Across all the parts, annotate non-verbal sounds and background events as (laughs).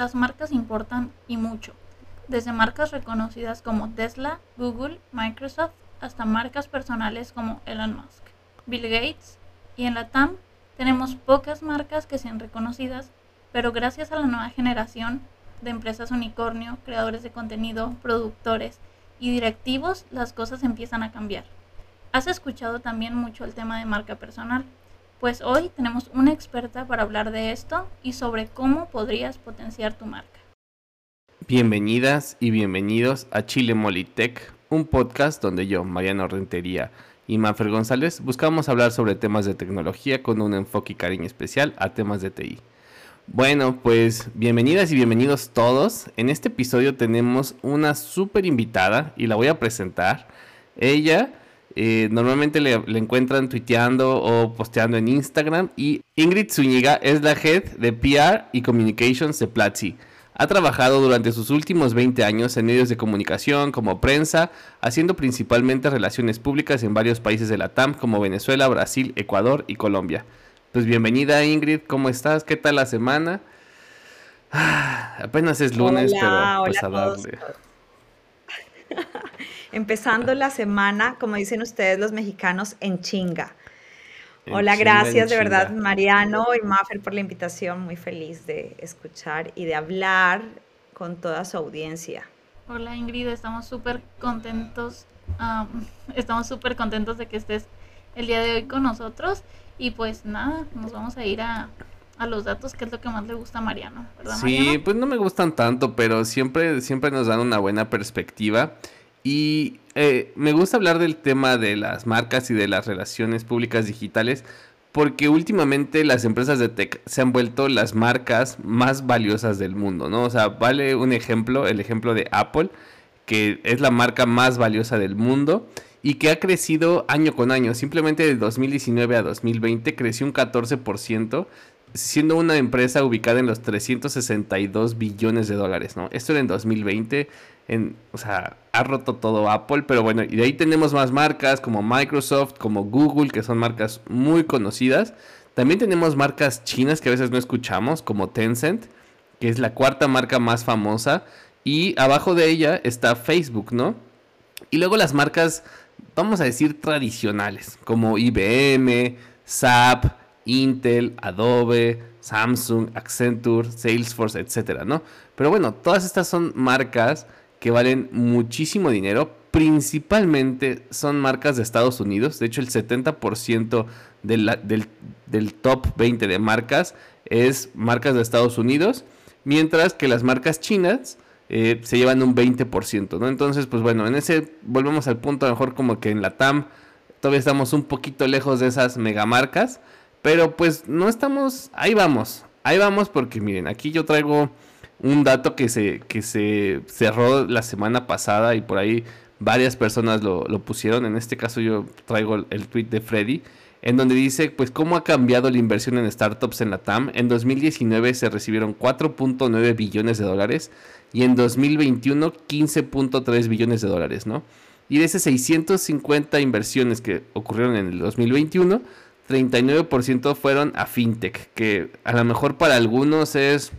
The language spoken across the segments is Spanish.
las marcas importan y mucho, desde marcas reconocidas como Tesla, Google, Microsoft, hasta marcas personales como Elon Musk, Bill Gates, y en la TAM tenemos pocas marcas que sean reconocidas, pero gracias a la nueva generación de empresas unicornio, creadores de contenido, productores y directivos, las cosas empiezan a cambiar. Has escuchado también mucho el tema de marca personal, pues hoy tenemos una experta para hablar de esto y sobre cómo podrías potenciar tu marca. Bienvenidas y bienvenidos a Chile Molitech, un podcast donde yo, Mariano Rentería y Manfred González buscamos hablar sobre temas de tecnología con un enfoque y cariño especial a temas de TI. Bueno, pues bienvenidas y bienvenidos todos. En este episodio tenemos una súper invitada y la voy a presentar. Ella eh, normalmente le, encuentran tuiteando o posteando en Instagram. Y Ingrid Zúñiga es la head de PR y Communications de Platzi. Ha trabajado durante sus últimos 20 años en medios de comunicación como prensa, haciendo principalmente relaciones públicas en varios países de la TAM como Venezuela, Brasil, Ecuador y Colombia. Pues bienvenida Ingrid, ¿cómo estás? ¿Qué tal la semana? Ah, (sighs) apenas es lunes, pero pues a darle. (laughs) Empezando la semana, como dicen ustedes los mexicanos, en chinga. Hola, gracias de verdad Mariano y Maffer por la invitación. Muy feliz de escuchar y de hablar con toda su audiencia. Hola Ingrid, estamos súper contentos. estamos súper contentos de que estés el día de hoy con nosotros. Y pues nada, nos vamos a ir a, a los datos, que es lo que más le gusta a Mariano, ¿verdad? Sí, pues no me gustan tanto, pero siempre, siempre nos dan una buena perspectiva. Y eh, me gusta hablar del tema de las marcas y de las relaciones públicas digitales porque últimamente las empresas de tech se han vuelto las marcas más valiosas del mundo, ¿no? O sea, vale un ejemplo, el ejemplo de Apple, que es la marca más valiosa del mundo y que ha crecido año con año. Simplemente de 2019 a 2020 creció un 14%, siendo una empresa ubicada en los 362 billones de dólares, ¿no? Esto era en 2020 o sea, ha roto todo Apple, pero bueno, y de ahí tenemos más marcas como Microsoft, como Google, que son marcas muy conocidas. También tenemos marcas chinas que a veces no escuchamos, como Tencent, que es la cuarta marca más famosa. Y abajo de ella está Facebook, ¿no? Y luego las marcas, vamos a decir, tradicionales, como IBM, SAP, Intel, Adobe, Samsung, Accenture, Salesforce, etcétera, ¿no? Pero bueno, todas estas son marcas que valen muchísimo dinero. Principalmente son marcas de Estados Unidos. De hecho, el 70% del, del top 20 de marcas es marcas de Estados Unidos. Mientras que las marcas chinas eh, se llevan un 20%, ¿no? Entonces, pues bueno, en ese volvemos al punto, a lo mejor como que en la TAM todavía estamos un poquito lejos de esas megamarcas. Pero pues no estamos, ahí vamos, ahí vamos porque miren, aquí yo traigo un dato que se, que se cerró la semana pasada y por ahí varias personas lo, pusieron. En este caso yo traigo el, tweet de Freddy, en donde dice pues cómo ha cambiado la inversión en startups en la TAM. En 2019 se recibieron 4.9 billones de dólares y en 2021 15.3 billones de dólares, ¿no? Y de esas 650 inversiones que ocurrieron en el 2021, 39% fueron a fintech, que a lo mejor para algunos es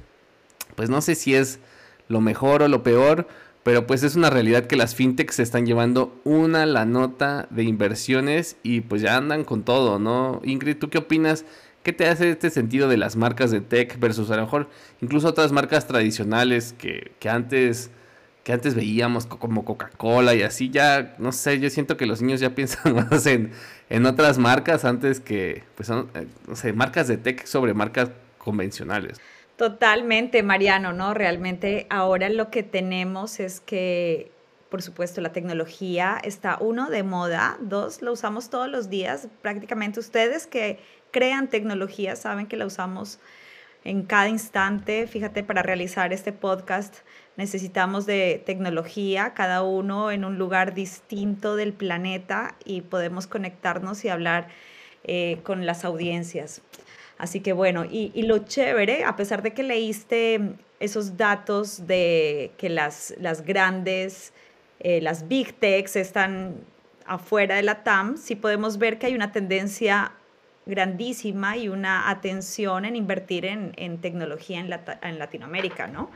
pues no sé si es lo mejor o lo peor, pero pues es una realidad que las fintechs se están llevando una la nota de inversiones y pues ya andan con todo, ¿no? Ingrid, ¿tú qué opinas? ¿Qué te hace este sentido de las marcas de tech versus a lo mejor incluso otras marcas tradicionales que, antes que antes veíamos como Coca-Cola y así ya, no sé, yo siento que los niños ya (laughs) piensan más en, en otras marcas antes que, pues son, eh, no sé, marcas de tech sobre marcas convencionales. Totalmente, Mariano, ¿no? Realmente ahora lo que tenemos es que, por supuesto, la tecnología está, uno, de moda, dos, lo usamos todos los días, prácticamente ustedes que crean tecnología saben que la usamos en cada instante. Fíjate, para realizar este podcast necesitamos de tecnología, cada uno en un lugar distinto del planeta y podemos conectarnos y hablar eh, con las audiencias. Así que bueno, y, lo chévere, a pesar de que leíste esos datos de que las, las grandes, eh, las big techs están afuera de la TAM, sí podemos ver que hay una tendencia grandísima y una atención en invertir en, tecnología en, en, Latinoamérica, ¿no?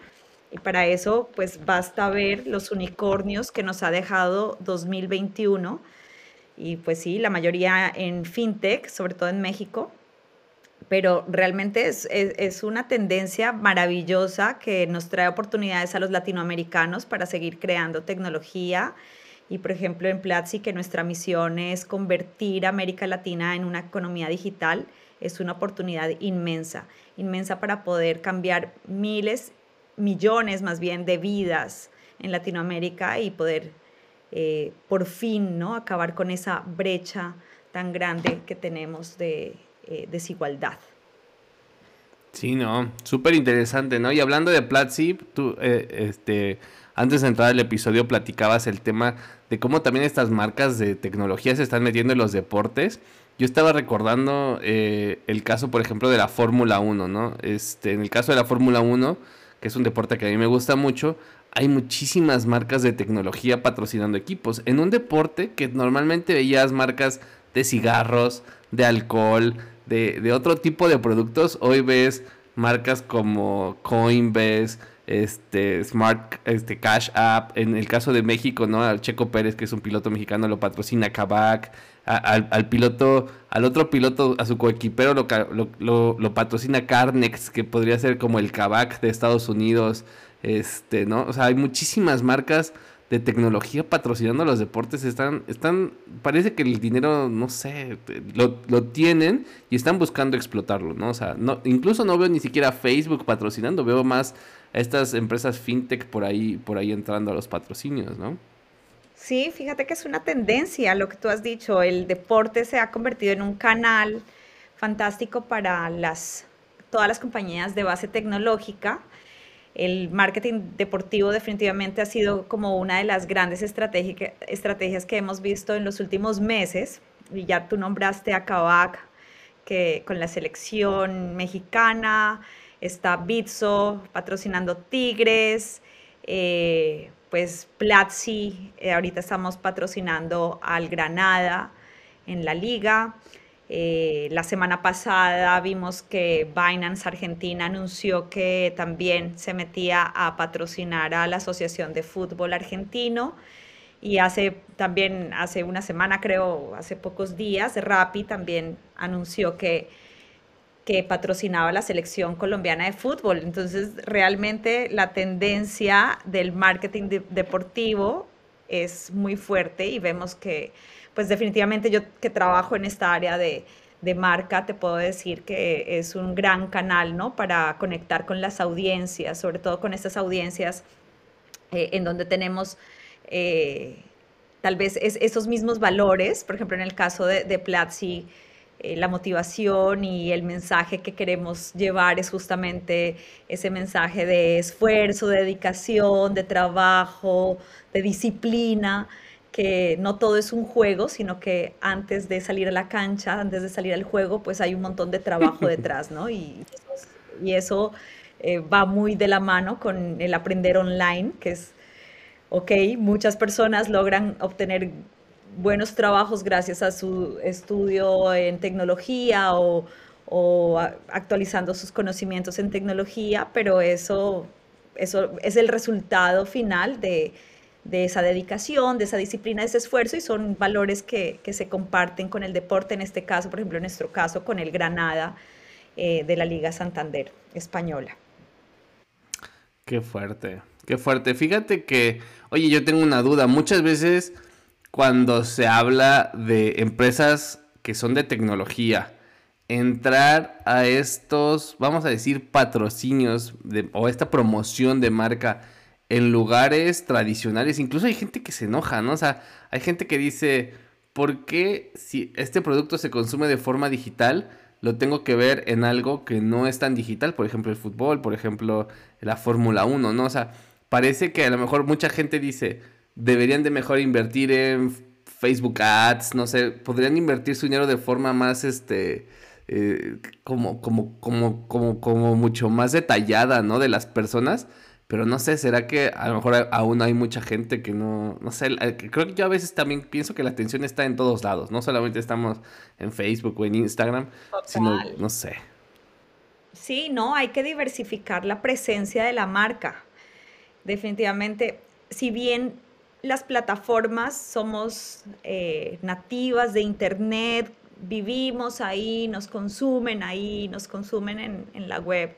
Y para eso, pues basta ver los unicornios que nos ha dejado 2021. Y pues sí, la mayoría en fintech, sobre todo en México, pero realmente es, es, una tendencia maravillosa que nos trae oportunidades a los latinoamericanos para seguir creando tecnología. Y por ejemplo en Platzi, que nuestra misión es convertir América Latina en una economía digital, es una oportunidad inmensa, inmensa para poder cambiar miles, millones más bien de vidas en Latinoamérica y poder eh, por fin ¿no? acabar con esa brecha tan grande que tenemos de eh, desigualdad. Sí, no, súper interesante, ¿no? Y hablando de Platzi, tú, eh, este, antes de entrar al episodio platicabas el tema de cómo también estas marcas de tecnología se están metiendo en los deportes. Yo estaba recordando eh, el caso, por ejemplo, de la Fórmula 1, ¿no? Este, en el caso de la Fórmula 1, que es un deporte que a mí me gusta mucho, hay muchísimas marcas de tecnología patrocinando equipos. En un deporte que normalmente veías marcas de cigarros, de alcohol, de, otro tipo de productos, hoy ves marcas como Coinbase, este Smart este Cash App, en el caso de México, ¿no? Checo Pérez, que es un piloto mexicano, lo patrocina Kavak, al, piloto, al otro piloto, a su coequipero lo, lo, lo, patrocina Carnex, que podría ser como el Kavak de Estados Unidos, este, ¿no? O sea, hay muchísimas marcas de tecnología patrocinando los deportes están, están, parece que el dinero, no sé, lo, lo, tienen y están buscando explotarlo, ¿no? O sea, no, incluso no veo ni siquiera Facebook patrocinando, veo más a estas empresas fintech por ahí, por ahí entrando a los patrocinios, ¿no? Sí, fíjate que es una tendencia lo que tú has dicho, el deporte se ha convertido en un canal fantástico para las, todas las compañías de base tecnológica el marketing deportivo definitivamente ha sido como una de las grandes estrategias que hemos visto en los últimos meses. Y ya tú nombraste a Kavak, que con la selección mexicana, está Bitso patrocinando Tigres, eh, pues Platzi, eh, ahorita estamos patrocinando al Granada en la liga. Eh, la semana pasada vimos que Binance Argentina anunció que también se metía a patrocinar a la Asociación de Fútbol Argentino. Y hace también, hace una semana creo, hace pocos días, Rappi también anunció que, que patrocinaba la selección colombiana de fútbol. Entonces, realmente la tendencia del marketing deportivo es muy fuerte y vemos que pues definitivamente yo que trabajo en esta área de, marca, te puedo decir que es un gran canal, ¿no? Para conectar con las audiencias, sobre todo con estas audiencias eh, en donde tenemos eh, tal vez esos mismos valores, por ejemplo, en el caso de, de Platzi, eh, la motivación y el mensaje que queremos llevar es justamente ese mensaje de esfuerzo, de dedicación, de trabajo, de disciplina que no todo es un juego, sino que antes de salir a la cancha, antes de salir al juego, pues hay un montón de trabajo (laughs) detrás, ¿no? Y, y eso eh, va muy de la mano con el aprender online, que es, ok, muchas personas logran obtener buenos trabajos gracias a su estudio en tecnología o, o actualizando sus conocimientos en tecnología, pero eso, eso es el resultado final de de esa dedicación, de esa disciplina, de ese esfuerzo y son valores que, se comparten con el deporte, en este caso, por ejemplo, en nuestro caso, con el Granada eh, de la Liga Santander española. Qué fuerte, qué fuerte. Fíjate que, oye, yo tengo una duda. Muchas veces cuando se habla de empresas que son de tecnología, entrar a estos, vamos a decir, patrocinios o esta promoción de marca, en lugares tradicionales. Incluso hay gente que se enoja, ¿no? O sea, hay gente que dice, ¿por qué si este producto se consume de forma digital, lo tengo que ver en algo que no es tan digital? Por ejemplo, el fútbol, por ejemplo, la Fórmula 1, ¿no? O sea, parece que a lo mejor mucha gente dice, deberían de mejor invertir en Facebook Ads, no sé, podrían invertir su dinero de forma más, este... Eh, como, como, como, como, como mucho más detallada, ¿no? De las personas Pero no sé, ¿será que a lo mejor aún hay mucha gente que no, no sé, creo que yo a veces también pienso que la atención está en todos lados, no solamente estamos en Facebook o en Instagram, sino, no sé. Sí, no, hay que diversificar la presencia de la marca. Definitivamente, si bien las plataformas somos eh, nativas de Internet, vivimos ahí, nos consumen ahí, nos consumen en, en la web,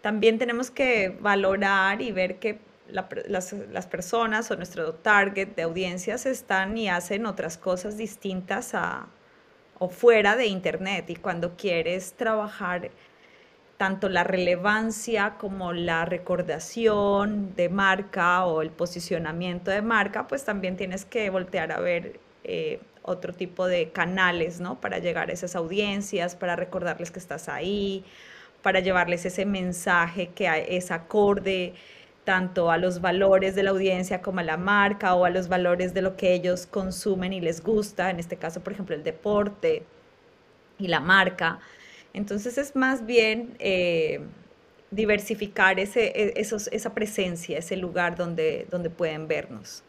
también tenemos que valorar y ver que las, las, personas o nuestro target de audiencias están y hacen otras cosas distintas a, o fuera de Internet. Y cuando quieres trabajar tanto la relevancia como la recordación de marca o el posicionamiento de marca, pues también tienes que voltear a ver eh, otro tipo de canales, ¿no? Para llegar a esas audiencias, para recordarles que estás ahí, para llevarles ese mensaje que es acorde tanto a los valores de la audiencia como a la marca o a los valores de lo que ellos consumen y les gusta, en este caso, por ejemplo, el deporte y la marca. Entonces es más bien eh, diversificar ese, e, esos, esa presencia, ese lugar donde, donde pueden vernos.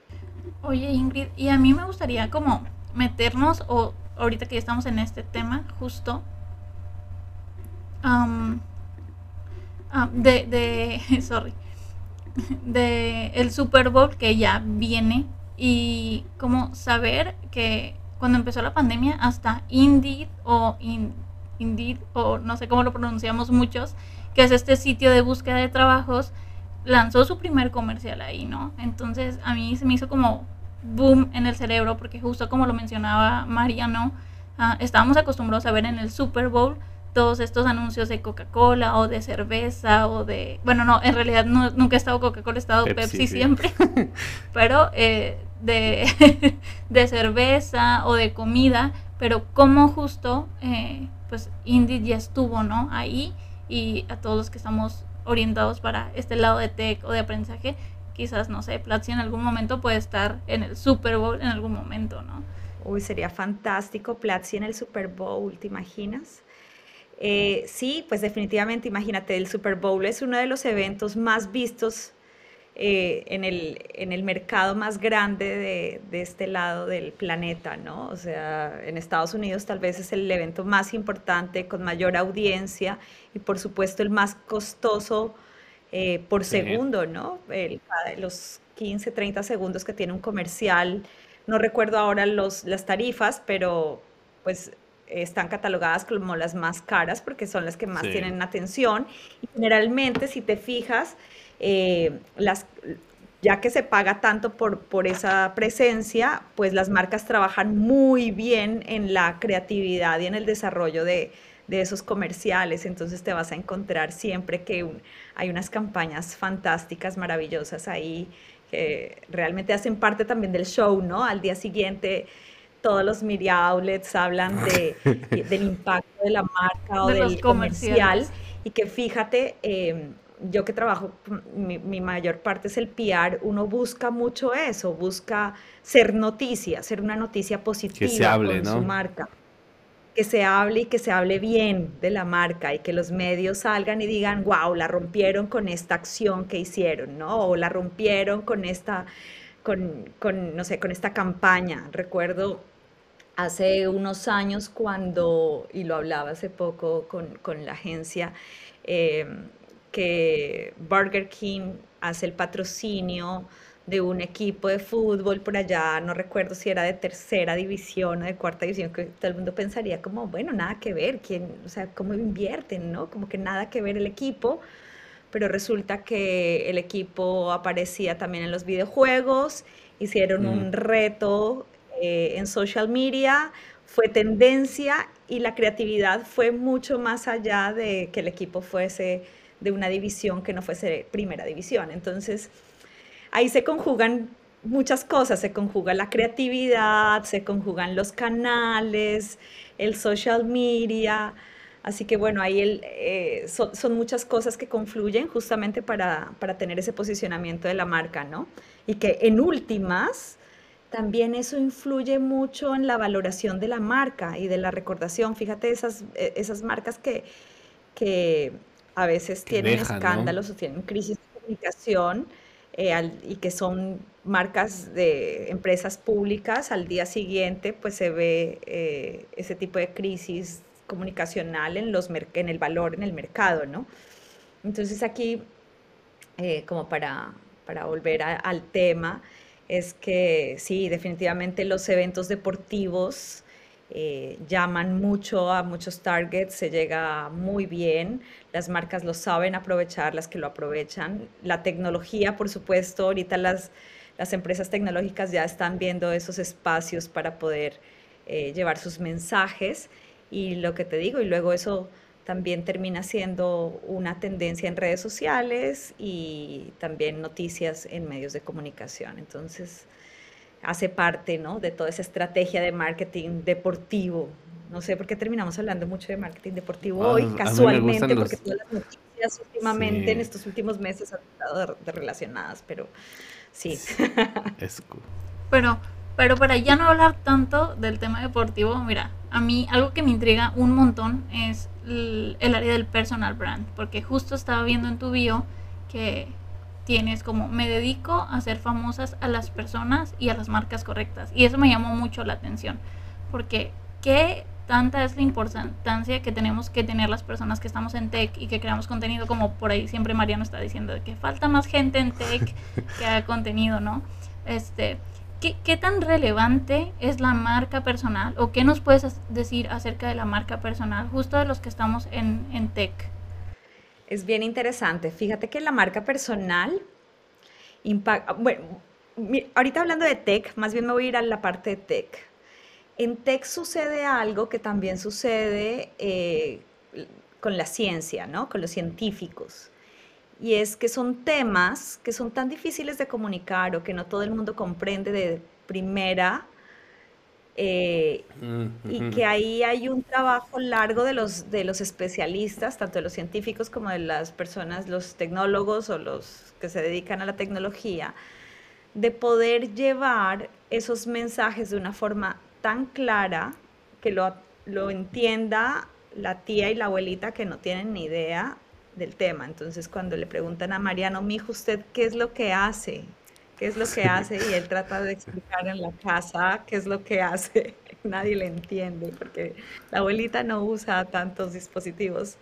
Oye Ingrid, y a mí me gustaría como meternos, o ahorita que ya estamos en este tema, justo, de, de, (laughs) sorry, de el Super Bowl que ya viene y como saber que cuando empezó la pandemia hasta Indeed o Indeed o no sé cómo lo pronunciamos muchos, que es este sitio de búsqueda de trabajos, lanzó su primer comercial ahí, ¿no? Entonces a mí se me hizo como boom en el cerebro porque justo como lo mencionaba Mariano, uh, estábamos acostumbrados a ver en el Super Bowl todos estos anuncios de Coca-Cola o de cerveza o de... Bueno, no, en realidad nunca he estado Coca-Cola, he estado Pepsi, siempre, (laughs) pero eh, de, (laughs) de, cerveza o de comida, pero como justo, eh, pues Indy ya estuvo, ¿no? Ahí y a todos los que estamos orientados para este lado de tech o de aprendizaje, quizás, no sé, Platzi en algún momento puede estar en el Super Bowl en algún momento, ¿no? Uy, sería fantástico Platzi en el Super Bowl, ¿te imaginas? Eh, sí, pues definitivamente, imagínate, el Super Bowl es uno de los eventos más vistos eh, en, el, en, el, mercado más grande de, de, este lado del planeta, ¿no? O sea, en Estados Unidos tal vez es el evento más importante, con mayor audiencia y por supuesto el más costoso eh, por segundo, ¿no? El, los 15, 30 segundos que tiene un comercial. No recuerdo ahora los, las tarifas, pero pues están catalogadas como las más caras porque son las que más tienen atención. Y generalmente, si te fijas, eh, las, ya que se paga tanto por, por esa presencia, pues las marcas trabajan muy bien en la creatividad y en el desarrollo de, de esos comerciales. Entonces te vas a encontrar siempre que hay unas campañas fantásticas, maravillosas ahí, que realmente hacen parte también del show, ¿no? Al día siguiente todos los media outlets hablan de, (laughs) del impacto de la marca o del comercial y que fíjate, em, yo que trabajo, mi, mayor parte es el PR, uno busca mucho eso, busca ser noticia, ser una noticia positiva con su marca. Que se hable y que se hable bien de la marca y que los medios salgan y digan, wow, la rompieron con esta acción que hicieron, ¿no? O la rompieron con esta, con, con no sé, con esta campaña. Recuerdo hace unos años cuando, y lo hablaba hace poco con, la agencia, eh, que Burger King hace el patrocinio de un equipo de fútbol por allá, no recuerdo si era de tercera división o de cuarta división, que todo el mundo pensaría como, bueno, nada que ver, ¿quién, o sea, cómo invierten, ¿no? Como que nada que ver el equipo, pero resulta que el equipo aparecía también en los videojuegos, hicieron un mm. reto eh, en social media, fue tendencia y la creatividad fue mucho más allá de que el equipo fuese de una división que no fuese primera división. Entonces, ahí se conjugan muchas cosas, se conjuga la creatividad, se conjugan los canales, el social media. Así que bueno, ahí eh, son, muchas cosas que confluyen justamente para, para, tener ese posicionamiento de la marca, ¿no? Y que en últimas también eso influye mucho en la valoración de la marca y de la recordación. Fíjate esas, e, esas marcas que, que a veces tienen escándalos o tienen crisis comunicación eh, y que son marcas de empresas públicas, al día siguiente pues se ve eh, ese tipo de crisis comunicacional en, los en el valor en el mercado, ¿no? Entonces aquí, eh, como para, para volver al tema, es que sí, definitivamente los eventos deportivos eh, llaman mucho a muchos targets, se llega muy bien, las marcas lo saben aprovechar, las que lo aprovechan. La tecnología, por supuesto, ahorita las, las empresas tecnológicas ya están viendo esos espacios para poder eh, llevar sus mensajes y lo que te digo, y luego eso también termina siendo una tendencia en redes sociales y también noticias en medios de comunicación. Entonces, hace parte ¿no? de toda esa estrategia de marketing deportivo. No sé por qué terminamos hablando mucho de marketing deportivo hoy, casualmente, porque todas las noticias últimamente, en estos últimos meses, han estado relacionadas, pero sí. (laughs) Es Pero, pero para ya no hablar tanto del tema deportivo, mira, a mí algo que me intriga un montón es el, el área del personal brand, porque justo estaba viendo en tu bio que tienes como me dedico a hacer famosas a las personas y a las marcas correctas. Y eso me llamó mucho la atención, porque qué tanta es la importancia que tenemos que tener las personas que estamos en tech y que creamos contenido, como por ahí siempre Mariano está diciendo, de que falta más gente en tech (laughs) que haga contenido, ¿no? Este, ¿qué, ¿Qué tan relevante es la marca personal o qué nos puedes decir acerca de la marca personal justo de los que estamos en, en tech? Es bien interesante. Fíjate que la marca personal impacta, bueno, ahorita hablando de tech, más bien me voy a ir a la parte de tech. En tech sucede algo que también sucede eh, con la ciencia, ¿no? Con los científicos. Y es que son temas que son tan difíciles de comunicar o que no todo el mundo comprende de primera eh, y que ahí hay un trabajo largo de los, de los especialistas, tanto de los científicos como de las personas, los tecnólogos o los que se dedican a la tecnología, de poder llevar esos mensajes de una forma tan clara que lo, lo entienda la tía y la abuelita que no tienen ni idea del tema. Entonces, cuando le preguntan a Mariano, mijo, ¿usted qué es lo que hace? Qué es lo que hace y él trata de explicar en la casa qué es lo que hace. (laughs) Nadie le entiende porque la abuelita no usa tantos dispositivos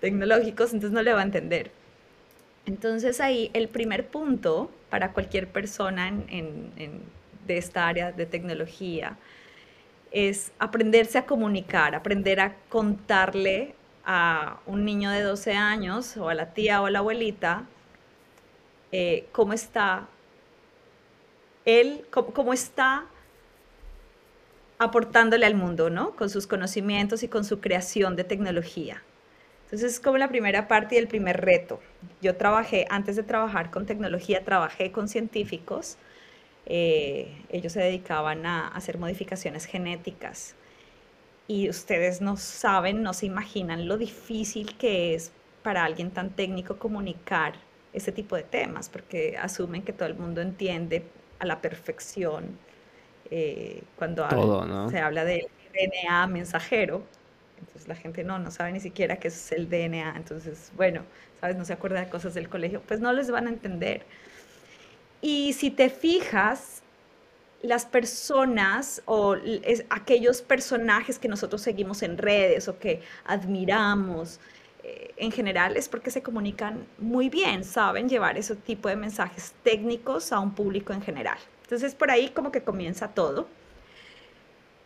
tecnológicos, entonces no le va a entender. Entonces ahí el primer punto para cualquier persona de esta área de tecnología es aprenderse a comunicar, aprender a contarle a un niño de 12 años o a la tía o a la abuelita eh, cómo está él, cómo, está aportándole al mundo, ¿no? Con sus conocimientos y con su creación de tecnología. Entonces es como la primera parte y el primer reto. Yo trabajé, antes de trabajar con tecnología, trabajé con científicos. Eh, ellos se dedicaban a hacer modificaciones genéticas. Y ustedes no saben, no se imaginan lo difícil que es para alguien tan técnico comunicar ese tipo de temas, porque asumen que todo el mundo entiende a la perfección eh, cuando se habla del DNA mensajero. Entonces la gente no, no sabe ni siquiera qué es el DNA. Entonces, bueno, ¿sabes? No se acuerda de cosas del colegio. Pues no les van a entender. Y si te fijas, las personas o aquellos personajes que nosotros seguimos en redes o que admiramos, en general es porque se comunican muy bien, saben llevar ese tipo de mensajes técnicos a un público en general. Entonces por ahí como que comienza todo.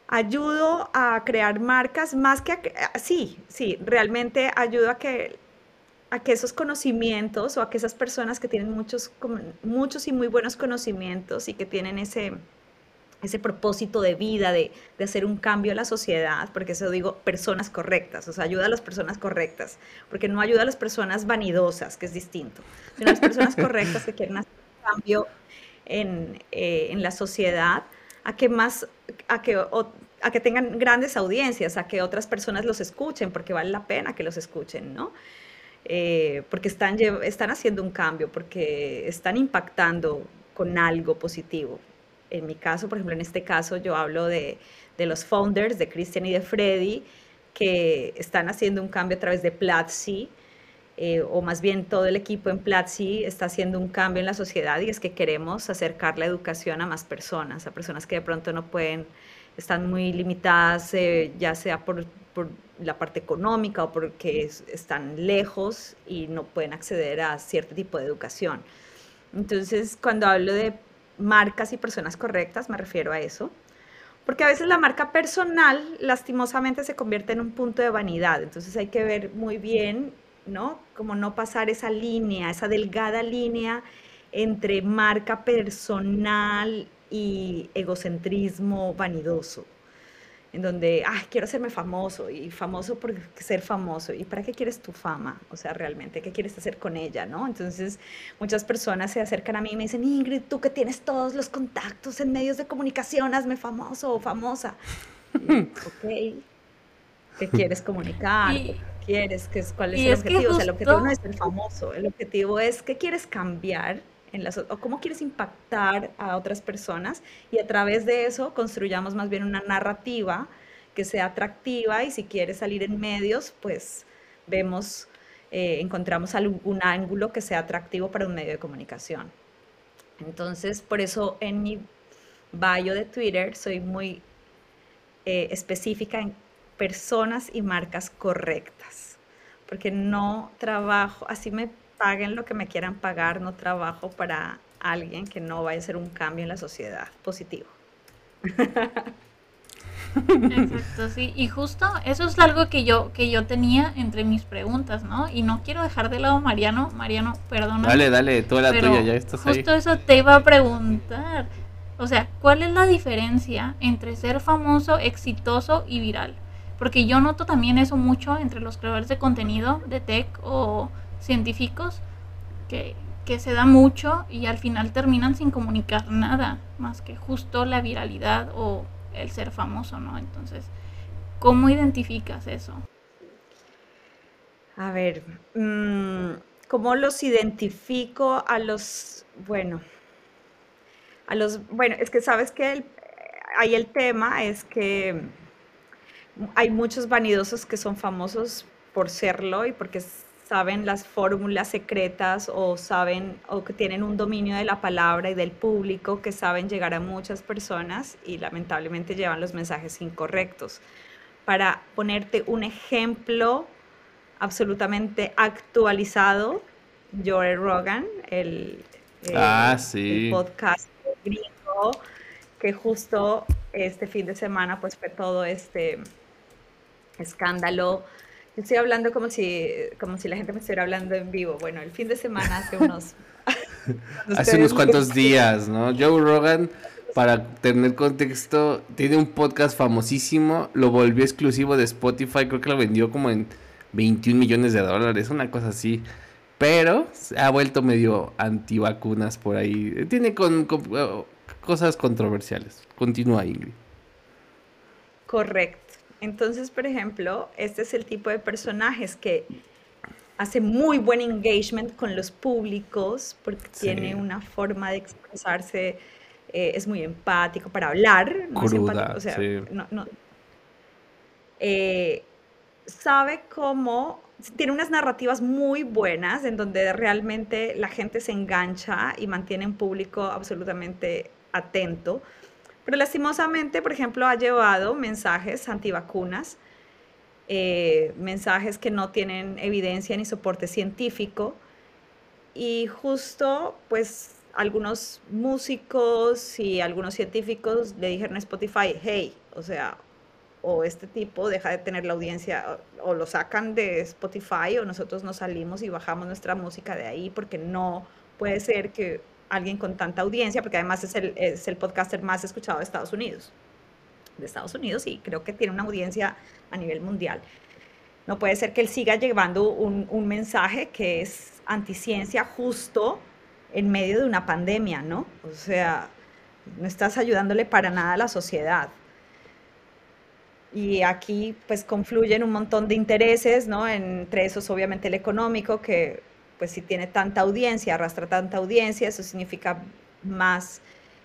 Ayudo a crear marcas más que a, sí, sí, realmente ayudo a que a que esos conocimientos o a que esas personas que tienen muchos, muchos y muy buenos conocimientos y que tienen ese, ese propósito de vida, de, de, hacer un cambio a la sociedad, porque eso digo, personas correctas, o sea, ayuda a las personas correctas, porque no ayuda a las personas vanidosas, que es distinto, sino a las personas (laughs) correctas que quieren hacer un cambio en, eh, en la sociedad, a que más, a que, a que tengan grandes audiencias, a que otras personas los escuchen, porque vale la pena que los escuchen, ¿no? Eh, porque están, están haciendo un cambio, porque están impactando con algo positivo en mi caso, por ejemplo, en este caso yo hablo de, de los founders, de Christian y de Freddy, que están haciendo un cambio a través de Platzi, eh, o más bien todo el equipo en Platzi está haciendo un cambio en la sociedad y es que queremos acercar la educación a más personas, a personas que de pronto no pueden, están muy limitadas, eh, ya sea por, por, la parte económica o porque están lejos y no pueden acceder a cierto tipo de educación. Entonces, cuando hablo de marcas y personas correctas, me refiero a eso. Porque a veces la marca personal, lastimosamente, se convierte en un punto de vanidad. Entonces hay que ver muy bien, ¿no? Como no pasar esa línea, esa delgada línea entre marca personal y egocentrismo vanidoso en donde, ay, quiero hacerme famoso y famoso por ser famoso. ¿Y para qué quieres tu fama? O sea, realmente, ¿qué quieres hacer con ella? ¿no? Entonces, muchas personas se acercan a mí y me dicen, Ingrid, tú que tienes todos los contactos en medios de comunicación, hazme famoso o famosa. (laughs) ok, ¿qué quieres comunicar? ¿Qué quieres? ¿Qué, ¿Cuál es el objetivo? O sea, el objetivo no es ser famoso, el objetivo es qué quieres cambiar o cómo quieres impactar a otras personas y a través de eso construyamos más bien una narrativa que sea atractiva y si quieres salir en medios, pues vemos, eh, encontramos algún ángulo que sea atractivo para un medio de comunicación. Entonces, por eso en mi bio de Twitter soy muy eh, específica en personas y marcas correctas, porque no trabajo, así me paguen lo que me quieran pagar, no trabajo para alguien que no vaya a hacer un cambio en la sociedad positivo. Exacto, sí. Y justo eso es algo que yo, que yo tenía entre mis preguntas, ¿no? Y no quiero dejar de lado Mariano. Mariano, perdona. Dale, dale, toda la tuya, ya estás ahí. Justo eso te iba a preguntar. O sea, ¿cuál es la diferencia entre ser famoso, exitoso y viral? Porque yo noto también eso mucho entre los creadores de contenido de tech o científicos que, se da mucho y al final terminan sin comunicar nada más que justo la viralidad o el ser famoso, ¿no? Entonces, ¿cómo identificas eso? A ver, mm, ¿cómo los identifico a los, bueno, a los, bueno, es que sabes que ahí el tema es que hay muchos vanidosos que son famosos por serlo y porque saben las fórmulas secretas o saben o que tienen un dominio de la palabra y del público que saben llegar a muchas personas y lamentablemente llevan los mensajes incorrectos. Para ponerte un ejemplo absolutamente actualizado, Joe Rogan, el, ah, podcast gringo, que justo este fin de semana pues fue todo este escándalo Estoy hablando como si, como si la gente me estuviera hablando en vivo. Bueno, el fin de semana hace unos... (laughs) hace unos cuantos días, ¿no? Joe Rogan, para tener contexto, tiene un podcast famosísimo, lo volvió exclusivo de Spotify, creo que lo vendió como en 21 millones de dólares, una cosa así. Pero se ha vuelto medio antivacunas por ahí. Tiene con, con, cosas controversiales. Continúa, Ingrid. Correcto. Entonces, por ejemplo, este es el tipo de personajes que hace muy buen engagement con los públicos porque tiene una forma de expresarse, eh, es muy empático para hablar, no es empático, o sea, no, eh, sabe cómo, tiene unas narrativas muy buenas en donde realmente la gente se engancha y mantiene un público absolutamente atento. Pero lastimosamente, por ejemplo, ha llevado mensajes antivacunas, eh, mensajes que no tienen evidencia ni soporte científico. Y justo, pues, algunos músicos y algunos científicos le dijeron a Spotify, hey, o sea, o este tipo deja de tener la audiencia, o, o lo sacan de Spotify, o nosotros nos salimos y bajamos nuestra música de ahí, porque no puede ser que alguien con tanta audiencia, porque además es el, es el podcaster más escuchado de Estados Unidos. De Estados Unidos y creo que tiene una audiencia a nivel mundial. No puede ser que él siga llevando un, un mensaje que es anticiencia justo en medio de una pandemia, ¿no? O sea, no estás ayudándole para nada a la sociedad. Y aquí pues confluyen un montón de intereses, ¿no? Entre esos obviamente el económico, que pues si tiene tanta audiencia, arrastra tanta audiencia, eso significa más,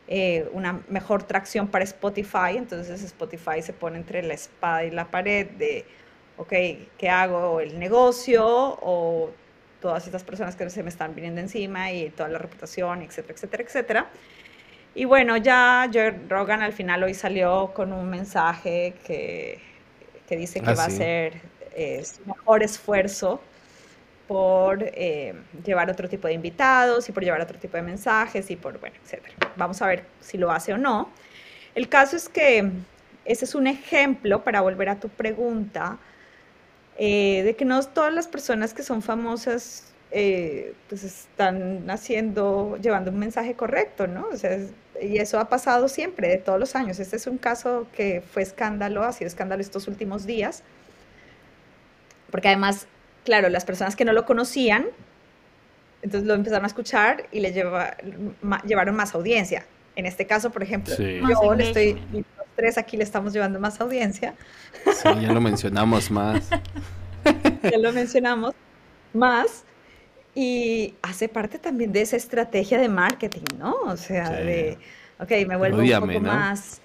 eh, una mejor tracción para Spotify, entonces Spotify se pone entre la espada y la pared de, ok, ¿qué hago? ¿El negocio o todas estas personas que se me están viniendo encima y toda la reputación, etcétera, etcétera, etcétera. Y bueno, ya Joe Rogan al final hoy salió con un mensaje que, que dice que ah, va a ser eh, su mejor esfuerzo por eh, llevar otro tipo de invitados y por llevar otro tipo de mensajes y por, bueno, etcétera. Vamos a ver si lo hace o no. El caso es que ese es un ejemplo, para volver a tu pregunta, eh, de que no todas las personas que son famosas eh, pues están haciendo, llevando un mensaje correcto, ¿no? O sea, y eso ha pasado siempre, de todos los años. Este es un caso que fue escándalo, ha sido escándalo estos últimos días, porque además, claro, las personas que no lo conocían, entonces lo empezaron a escuchar y le lleva, llevaron más audiencia. En este caso, por ejemplo, yo le estoy, los tres aquí le estamos llevando más audiencia. Sí, ya lo mencionamos más. (laughs) ya lo mencionamos más. Y hace parte también de esa estrategia de marketing, ¿no? O sea, de, ok, me vuelvo un poco más...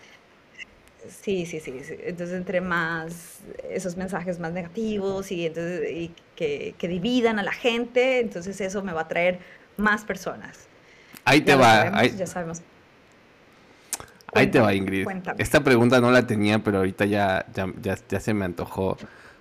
Sí, sí, sí, Entonces, entre más esos mensajes más negativos y, entonces, y que, que, dividan a la gente, entonces eso me va a traer más personas. Ahí te va. Ya sabemos. Ahí te va, Ingrid. Esta pregunta no la tenía, pero ahorita ya, ya, ya, se me antojó.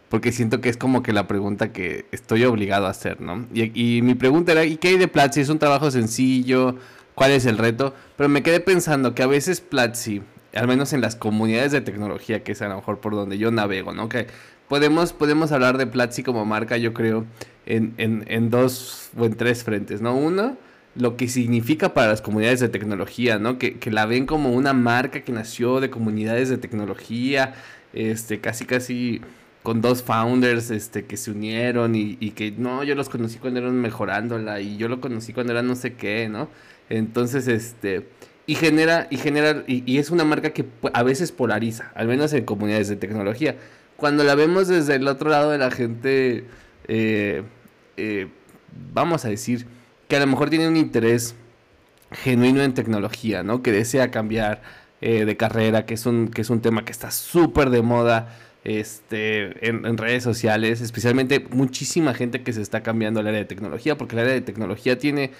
Porque siento que es como que la pregunta que estoy obligado a hacer, ¿no? Y, mi pregunta era, ¿y qué hay de Platzi? ¿Es un trabajo sencillo? ¿Cuál es el reto? Pero me quedé pensando que a veces Platzi, al menos en las comunidades de tecnología, que es a lo mejor por donde yo navego, ¿no? Que podemos, podemos hablar de Platzi como marca, yo creo, en, en, en dos o en tres frentes, ¿no? Uno, lo que significa para las comunidades de tecnología, ¿no? Que, la ven como una marca que nació de comunidades de tecnología, este, casi casi con dos founders este, que se unieron y, que no, yo los conocí cuando eran mejorándola y yo lo conocí cuando era no sé qué, ¿no? Entonces, este, y genera, y genera, y, es una marca que a veces polariza, al menos en comunidades de tecnología. Cuando la vemos desde el otro lado de la gente, eh, eh, vamos a decir, que a lo mejor tiene un interés genuino en tecnología, ¿no? Que desea cambiar eh, de carrera, que es un, que es un tema que está súper de moda este, en, redes sociales, especialmente muchísima gente que se está cambiando al área de tecnología, porque el área de tecnología tiene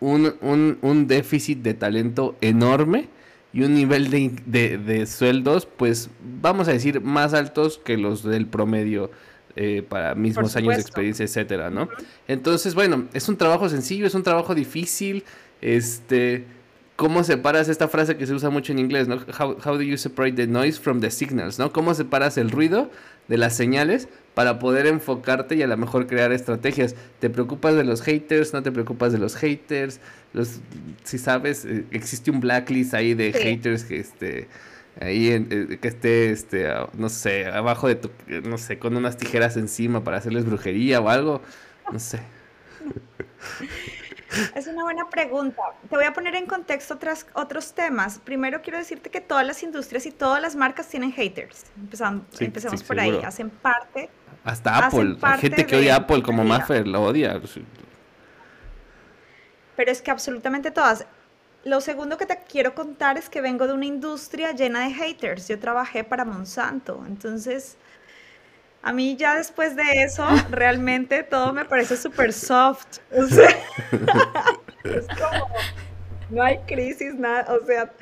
un, un, déficit de talento enorme y un nivel de, de, sueldos, pues vamos a decir, más altos que los del promedio eh, para mismos años de experiencia, etcétera, ¿no? Entonces, bueno, es un trabajo sencillo, es un trabajo difícil, este... ¿Cómo separas esta frase que se usa mucho en inglés, ¿no? How, how do you separate the noise from the signals, ¿no? ¿Cómo separas el ruido de las señales para poder enfocarte y a lo mejor crear estrategias? ¿Te preocupas de los haters? ¿No te preocupas de los haters? Los, si sabes, eh, existe un blacklist ahí de haters que este ahí eh, que esté, este, no sé, abajo de tu, no sé, con unas tijeras encima para hacerles brujería o algo, no sé. Es una buena pregunta. Te voy a poner en contexto otras, otros temas. Primero quiero decirte que todas las industrias y todas las marcas tienen haters. Empezamos, empecemos por ahí. Hacen parte. Hasta Apple. Hay gente que odia Apple como Maffer, lo odia. Pero es que absolutamente todas. Lo segundo que te quiero contar es que vengo de una industria llena de haters. Yo trabajé para Monsanto, entonces a mí ya después de eso (laughs) realmente todo me parece súper soft. O sea, (laughs) es como, no hay crisis, nada, o sea,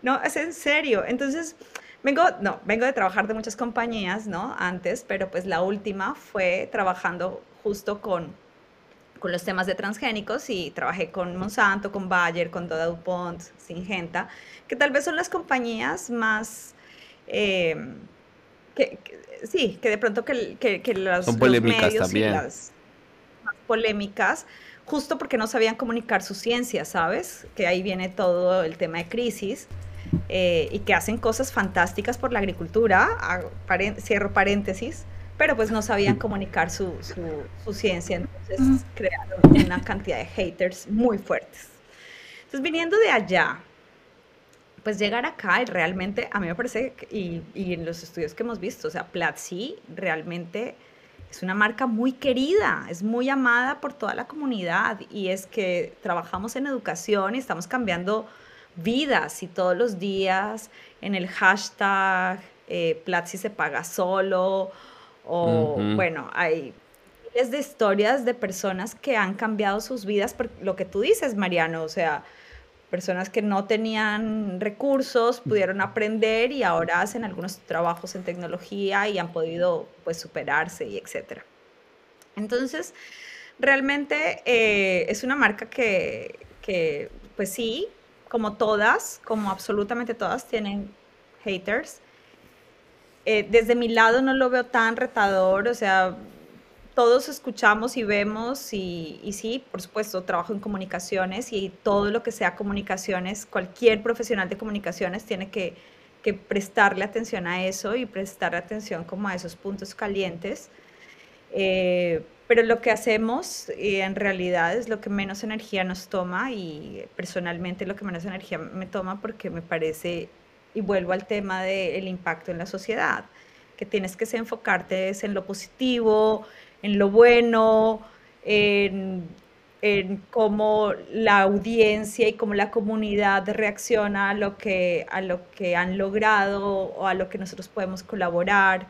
no, es en serio. Entonces, vengo, no, vengo de trabajar de muchas compañías, ¿no? Antes, pero pues la última fue trabajando justo con con los temas de transgénicos y trabajé con Monsanto, con Bayer, con Doda DuPont, Syngenta, que tal vez son las compañías más... Eh, que, sí, que de pronto que, que, las, son polémicas también. las más polémicas, justo porque no sabían comunicar su ciencia, ¿sabes? Que ahí viene todo el tema de crisis. Eh, y que hacen cosas fantásticas por la agricultura, cierro paréntesis, pero pues no sabían comunicar su, su, ciencia, entonces crearon una cantidad de haters muy fuertes. Entonces, viniendo de allá, pues llegar acá y realmente, a mí me parece, y, y en los estudios que hemos visto, o sea, Platzi realmente es una marca muy querida, es muy amada por toda la comunidad y es que trabajamos en educación y estamos cambiando vidas y todos los días en el hashtag eh, Platzi se paga solo o bueno, hay miles de historias de personas que han cambiado sus vidas por lo que tú dices, Mariano, o sea, personas que no tenían recursos, pudieron aprender y ahora hacen algunos trabajos en tecnología y han podido pues superarse y etcétera. Entonces, realmente eh, es una marca que, que, pues sí, como todas, como absolutamente todas, tienen haters. Eh, desde mi lado no lo veo tan retador, o sea, todos escuchamos y vemos y, y, sí, por supuesto, trabajo en comunicaciones y todo lo que sea comunicaciones, cualquier profesional de comunicaciones tiene que, que prestarle atención a eso y prestarle atención como a esos puntos calientes. Eh, pero lo que hacemos eh, en realidad es lo que menos energía nos toma y personalmente lo que menos energía me toma porque me parece, y vuelvo al tema del impacto en la sociedad, que tienes que enfocarte en lo positivo, en lo bueno, en, en cómo la audiencia y cómo la comunidad reacciona a lo, que, a lo que han logrado o a lo que nosotros podemos colaborar.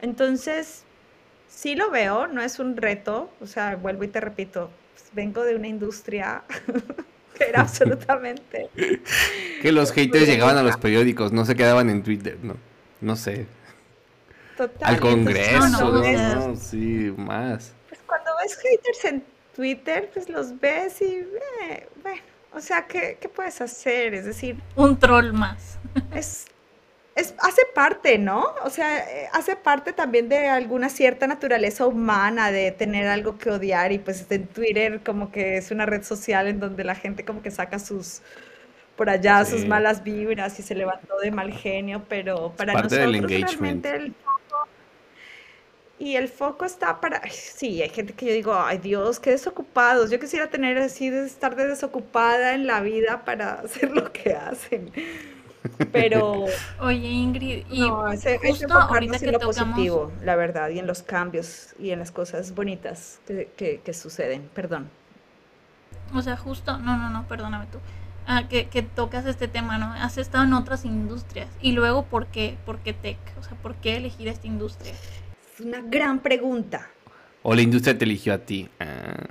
Entonces, sí lo veo, no es un reto, o sea, vuelvo y te repito, pues, vengo de una industria (laughs) que era absolutamente... (laughs) que los haters llegaban a los periódicos, no se quedaban en Twitter, no, no sé. Total, Al Congreso, no, sí, más. Pues cuando ves haters en Twitter, pues los ves y, eh, bueno, o sea, ¿qué, ¿qué puedes hacer? Es decir... Un troll más. Es es, hace parte, ¿no? O sea, eh, hace parte también de alguna cierta naturaleza humana de tener algo que odiar y pues en Twitter como que es una red social en donde la gente como que saca sus por allá sus malas vibras y se levantó de mal genio, pero para parte nosotros del realmente el foco y el foco está para sí, hay gente que yo digo, "Ay, Dios, qué desocupados. Yo quisiera tener así de estar de desocupada en la vida para (laughs) hacer lo que hacen." Pero. (laughs) Oye, Ingrid, y no, ese, justo ahorita que lo positivo, la verdad, y en los cambios y en las cosas bonitas que, que, suceden. Perdón. O sea, justo. No, no, no, perdóname tú. Ah, que, que, tocas este tema, ¿no? Has estado en otras industrias. Y luego, ¿por qué? ¿Por qué tech? O sea, ¿por qué elegir esta industria? Es una gran pregunta. ¿O la industria te eligió a ti? Ah.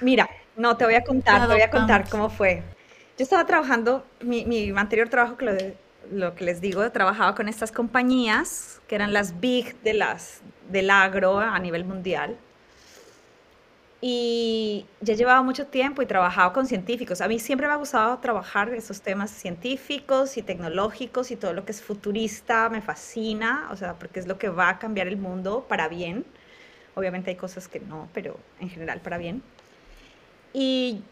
Mira, no, te voy a contar, te voy a contar cómo fue. Yo estaba trabajando, mi, mi anterior trabajo, lo, lo, que les digo, trabajaba con estas compañías que eran las big de las, del agro a nivel mundial. Y ya llevaba mucho tiempo y trabajaba con científicos. A mí siempre me ha gustado trabajar esos temas científicos y tecnológicos y todo lo que es futurista, me fascina, o sea, porque es lo que va a cambiar el mundo para bien. Obviamente hay cosas que no, pero en general para bien. Y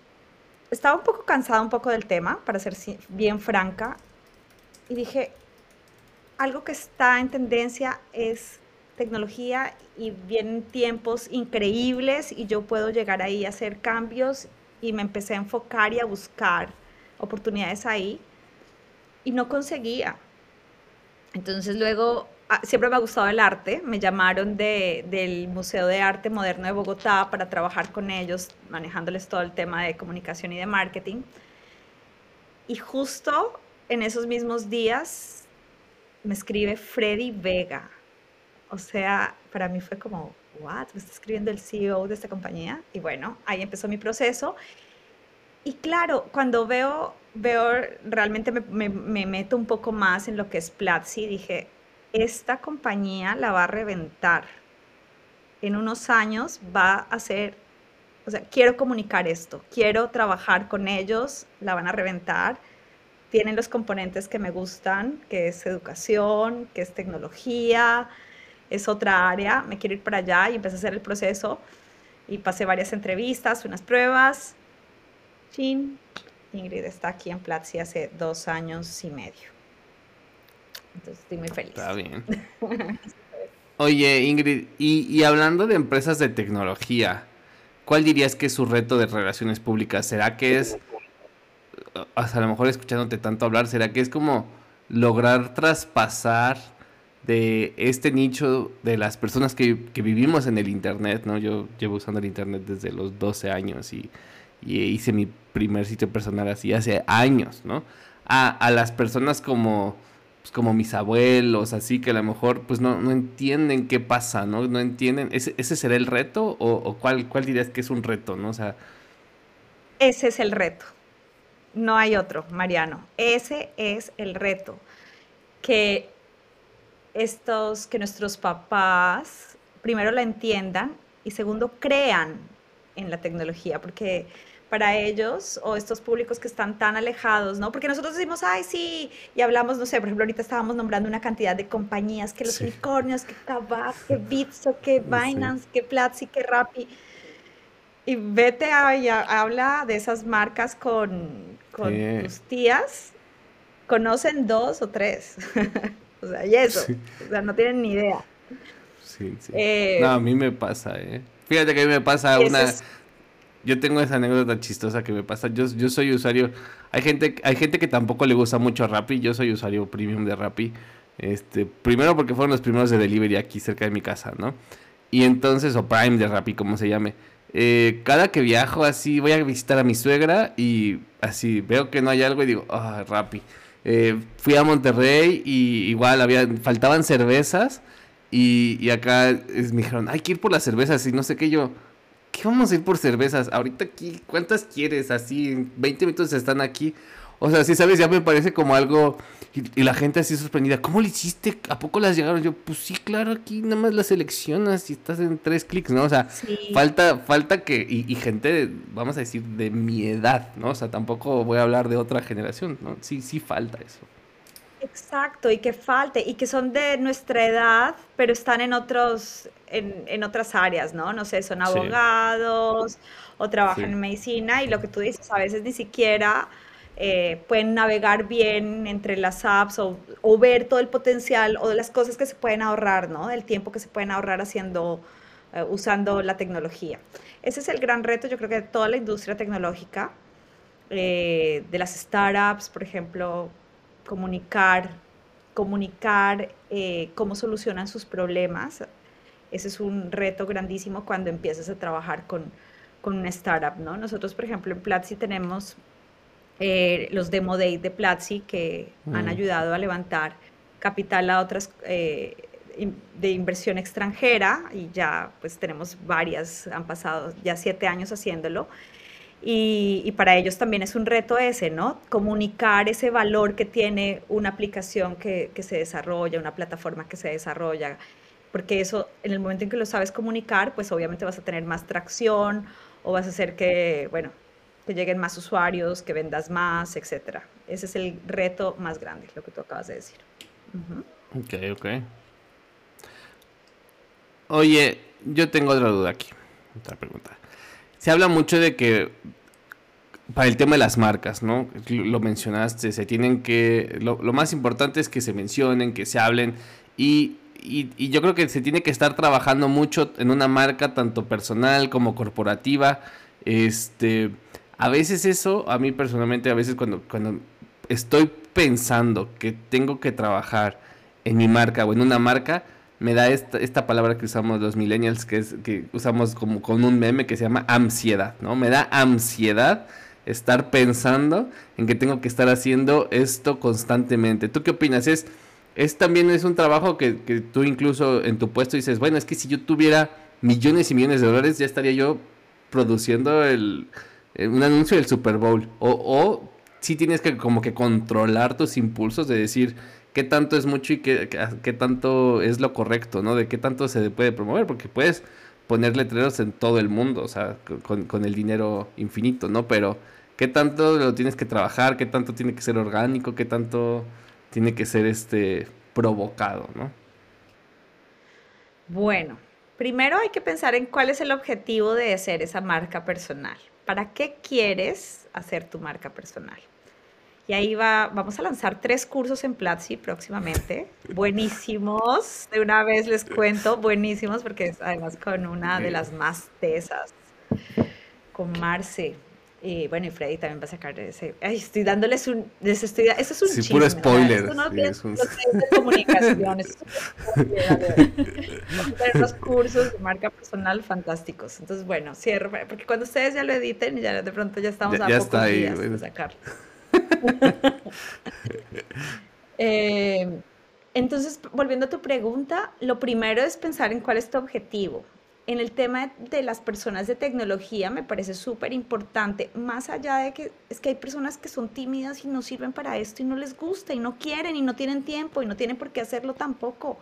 estaba un poco cansada un poco del tema, para ser bien franca, y dije, algo que está en tendencia es tecnología y vienen tiempos increíbles y yo puedo llegar ahí a hacer cambios y me empecé a enfocar y a buscar oportunidades ahí y no conseguía. Entonces luego siempre me ha gustado el arte. Me llamaron del Museo de Arte Moderno de Bogotá para trabajar con ellos, manejándoles todo el tema de comunicación y de marketing. Y justo en esos mismos días me escribe Freddy Vega. O sea, para mí fue como, ¿what? Me está escribiendo el CEO de esta compañía. Y bueno, ahí empezó mi proceso. Y claro, cuando veo, veo realmente me, me meto un poco más en lo que es Platzi, dije, esta compañía la va a reventar. En unos años va a ser, o sea, quiero comunicar esto, quiero trabajar con ellos, la van a reventar. Tienen los componentes que me gustan, que es educación, que es tecnología, es otra área. Me quiero ir para allá y empecé a hacer el proceso y pasé varias entrevistas, unas pruebas. Chin, Ingrid está aquí en Platzi hace dos años y medio. Entonces estoy muy feliz. Está bien. (laughs) Oye, Ingrid, y, hablando de empresas de tecnología, ¿cuál dirías que es su reto de relaciones públicas? ¿Será que es, a lo mejor escuchándote tanto hablar, será que es como lograr traspasar de este nicho de las personas que, que, vivimos en el Internet, ¿no? Yo llevo usando el Internet desde los 12 años y, y hice mi primer sitio personal así hace años, ¿no? A, a las personas como pues, como mis abuelos, así que a lo mejor pues no, no entienden qué pasa, ¿no? No entienden, ¿ese, ese será el reto o, cuál, cuál dirías que es un reto, ¿no? Sea... Ese es el reto. No hay otro, Mariano. Ese es el reto. Que estos, que nuestros papás primero la entiendan y segundo crean en la tecnología, porque para ellos o estos públicos que están tan alejados, ¿no? Porque nosotros decimos, ay, sí, y hablamos, no sé, por ejemplo, ahorita estábamos nombrando una cantidad de compañías, que los unicornios, que Kavak, que Bitso, que Binance, que Platzi, que Rappi. Y vete a, habla de esas marcas con, con tus tías, conocen dos o tres. (laughs) o sea, y eso, o sea, no tienen ni idea. Sí, sí. Eh, no, a mí me pasa, ¿eh? Fíjate que a mí me pasa una... Yo tengo esa anécdota chistosa que me pasa. Yo, yo soy usuario... Hay gente, hay gente que tampoco le gusta mucho Rappi. Yo soy usuario premium de Rappi. Este, primero porque fueron los primeros de delivery aquí cerca de mi casa, ¿no? Y entonces, o Prime de Rappi, como se llame. Eh, cada que viajo así, voy a visitar a mi suegra y así veo que no hay algo y digo, ah, Rappi. Eh, fui a Monterrey y igual había, faltaban cervezas y, acá me dijeron, hay que ir por las cervezas y no sé qué yo. ¿Qué vamos a ir por cervezas? Ahorita aquí, ¿cuántas quieres? Así, en 20 minutos están aquí. O sea, sí, sabes, ya me parece como algo. Y, la gente así sorprendida. ¿Cómo lo hiciste? ¿A poco las llegaron? Yo, pues sí, claro, aquí nada más las seleccionas y estás en tres clics, ¿no? O sea, falta, falta que. Y, y, gente, vamos a decir, de mi edad, ¿no? O sea, tampoco voy a hablar de otra generación, ¿no? Sí, sí falta eso. Exacto, y que falte, y que son de nuestra edad, pero están en otros, en, otras áreas, ¿no? No sé, son abogados o trabajan en medicina, y lo que tú dices, a veces ni siquiera eh, pueden navegar bien entre las apps o, ver todo el potencial o las cosas que se pueden ahorrar, ¿no? Del tiempo que se pueden ahorrar haciendo, eh, usando la tecnología. Ese es el gran reto, yo creo que de toda la industria tecnológica, eh, de las startups, por ejemplo, comunicar, comunicar eh, cómo solucionan sus problemas. Ese es un reto grandísimo cuando empiezas a trabajar con, con una startup, ¿no? Nosotros, por ejemplo, en Platzi tenemos eh, los Demo Day de Platzi que han ayudado a levantar capital a otras eh, de inversión extranjera y ya pues tenemos varias, han pasado ya siete años haciéndolo y, para ellos también es un reto ese, ¿no? Comunicar ese valor que tiene una aplicación que, que, se desarrolla, una plataforma que se desarrolla, porque eso, en el momento en que lo sabes comunicar, pues obviamente vas a tener más tracción o vas a hacer que, bueno, que lleguen más usuarios, que vendas más, etcétera. Ese es el reto más grande, lo que tú acabas de decir. Ok, ok. Oye, yo tengo otra duda aquí, otra pregunta se habla mucho de que para el tema de las marcas, ¿no? Lo mencionaste, se tienen que, lo, más importante es que se mencionen, que se hablen y, y, yo creo que se tiene que estar trabajando mucho en una marca, tanto personal como corporativa. Este, a veces eso, a mí personalmente, a veces cuando, cuando estoy pensando que tengo que trabajar en mi marca o en una marca, me da esta, esta palabra que usamos los millennials, que es que usamos como con un meme que se llama ansiedad, ¿no? Me da ansiedad estar pensando en que tengo que estar haciendo esto constantemente. ¿Tú qué opinas? Es, es también es un trabajo que, que tú incluso en tu puesto dices, bueno, es que si yo tuviera millones y millones de dólares, ya estaría yo produciendo el, eh, un anuncio del Super Bowl. O, o si tienes que como que controlar tus impulsos de decir, qué tanto es mucho y qué, qué, tanto es lo correcto, ¿no? De qué tanto se puede promover, porque puedes poner letreros en todo el mundo, o sea, con, el dinero infinito, ¿no? Pero qué tanto lo tienes que trabajar, qué tanto tiene que ser orgánico, qué tanto tiene que ser este provocado, ¿no? Bueno, primero hay que pensar en cuál es el objetivo de hacer esa marca personal. ¿Para qué quieres hacer tu marca personal? Y ahí va, vamos a lanzar tres cursos en Platzi próximamente. (laughs) Buenísimos. De una vez les cuento, buenísimos, porque es además con una de las más tesas, con Marce. Y bueno, y Freddy también va a sacar ese. Ay, estoy dándoles un. Les estoy, eso es un sí, puro spoiler. Esto no sí, es un... (laughs) de comunicación. Esto es un (laughs) los cursos de marca personal fantásticos. Entonces, bueno, cierro. Porque cuando ustedes ya lo editen, ya de pronto ya estamos a ya pocos días de sacarlo. (laughs) Eh, entonces, volviendo a tu pregunta, lo primero es pensar en cuál es tu objetivo. En el tema de las personas de tecnología me parece súper importante, más allá de que es que hay personas que son tímidas y no sirven para esto y no les gusta y no quieren y no tienen tiempo y no tienen por qué hacerlo tampoco.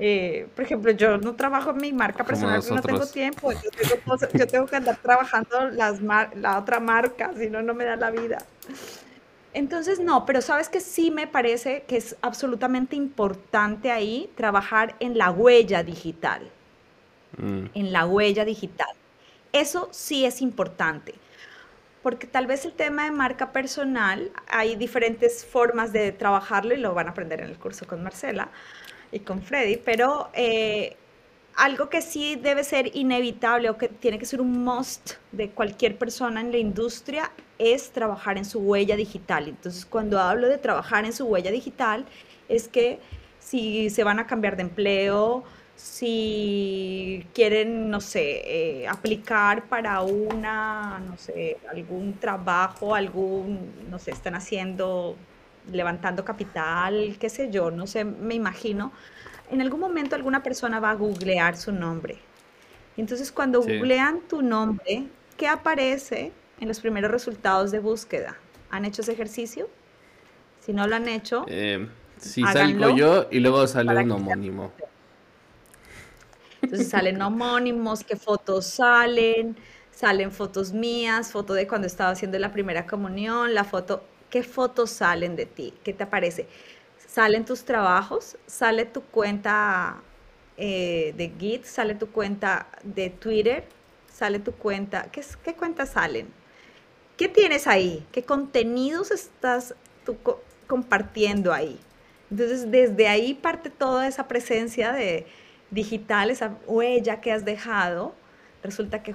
Eh, por ejemplo, yo no trabajo en mi marca personal no tengo tiempo. Yo tengo, que andar trabajando las la otra marca, si no, no me da la vida. Entonces, no, pero sabes que sí me parece que es absolutamente importante ahí trabajar en la huella digital. Mm. En la huella digital. Eso sí es importante. Porque tal vez el tema de marca personal, hay diferentes formas de trabajarlo y lo van a aprender en el curso con Marcela y con Freddy, pero eh, algo que sí debe ser inevitable o que tiene que ser un must de cualquier persona en la industria es trabajar en su huella digital. Entonces, cuando hablo de trabajar en su huella digital, es que si se van a cambiar de empleo, si quieren, no sé, eh, aplicar para una, no sé, algún trabajo, algún, no sé, están haciendo, levantando capital, qué sé yo, no sé, me imagino, en algún momento alguna persona va a googlear su nombre. Entonces, cuando googlean tu nombre, ¿qué aparece en los primeros resultados de búsqueda? ¿Han hecho ese ejercicio? Si no lo han hecho, eh, si salgo yo y luego sale un homónimo. Entonces salen homónimos, qué fotos salen, salen fotos mías, foto de cuando estaba haciendo la primera comunión, la foto, ¿qué fotos salen de ti? ¿Qué te aparece? Salen tus trabajos, sale tu cuenta eh, de Git, sale tu cuenta de Twitter, sale tu cuenta, ¿qué, qué cuentas salen? ¿Qué tienes ahí? ¿Qué contenidos estás tú compartiendo ahí? Entonces, desde ahí parte toda esa presencia de digital, esa huella que has dejado. Resulta que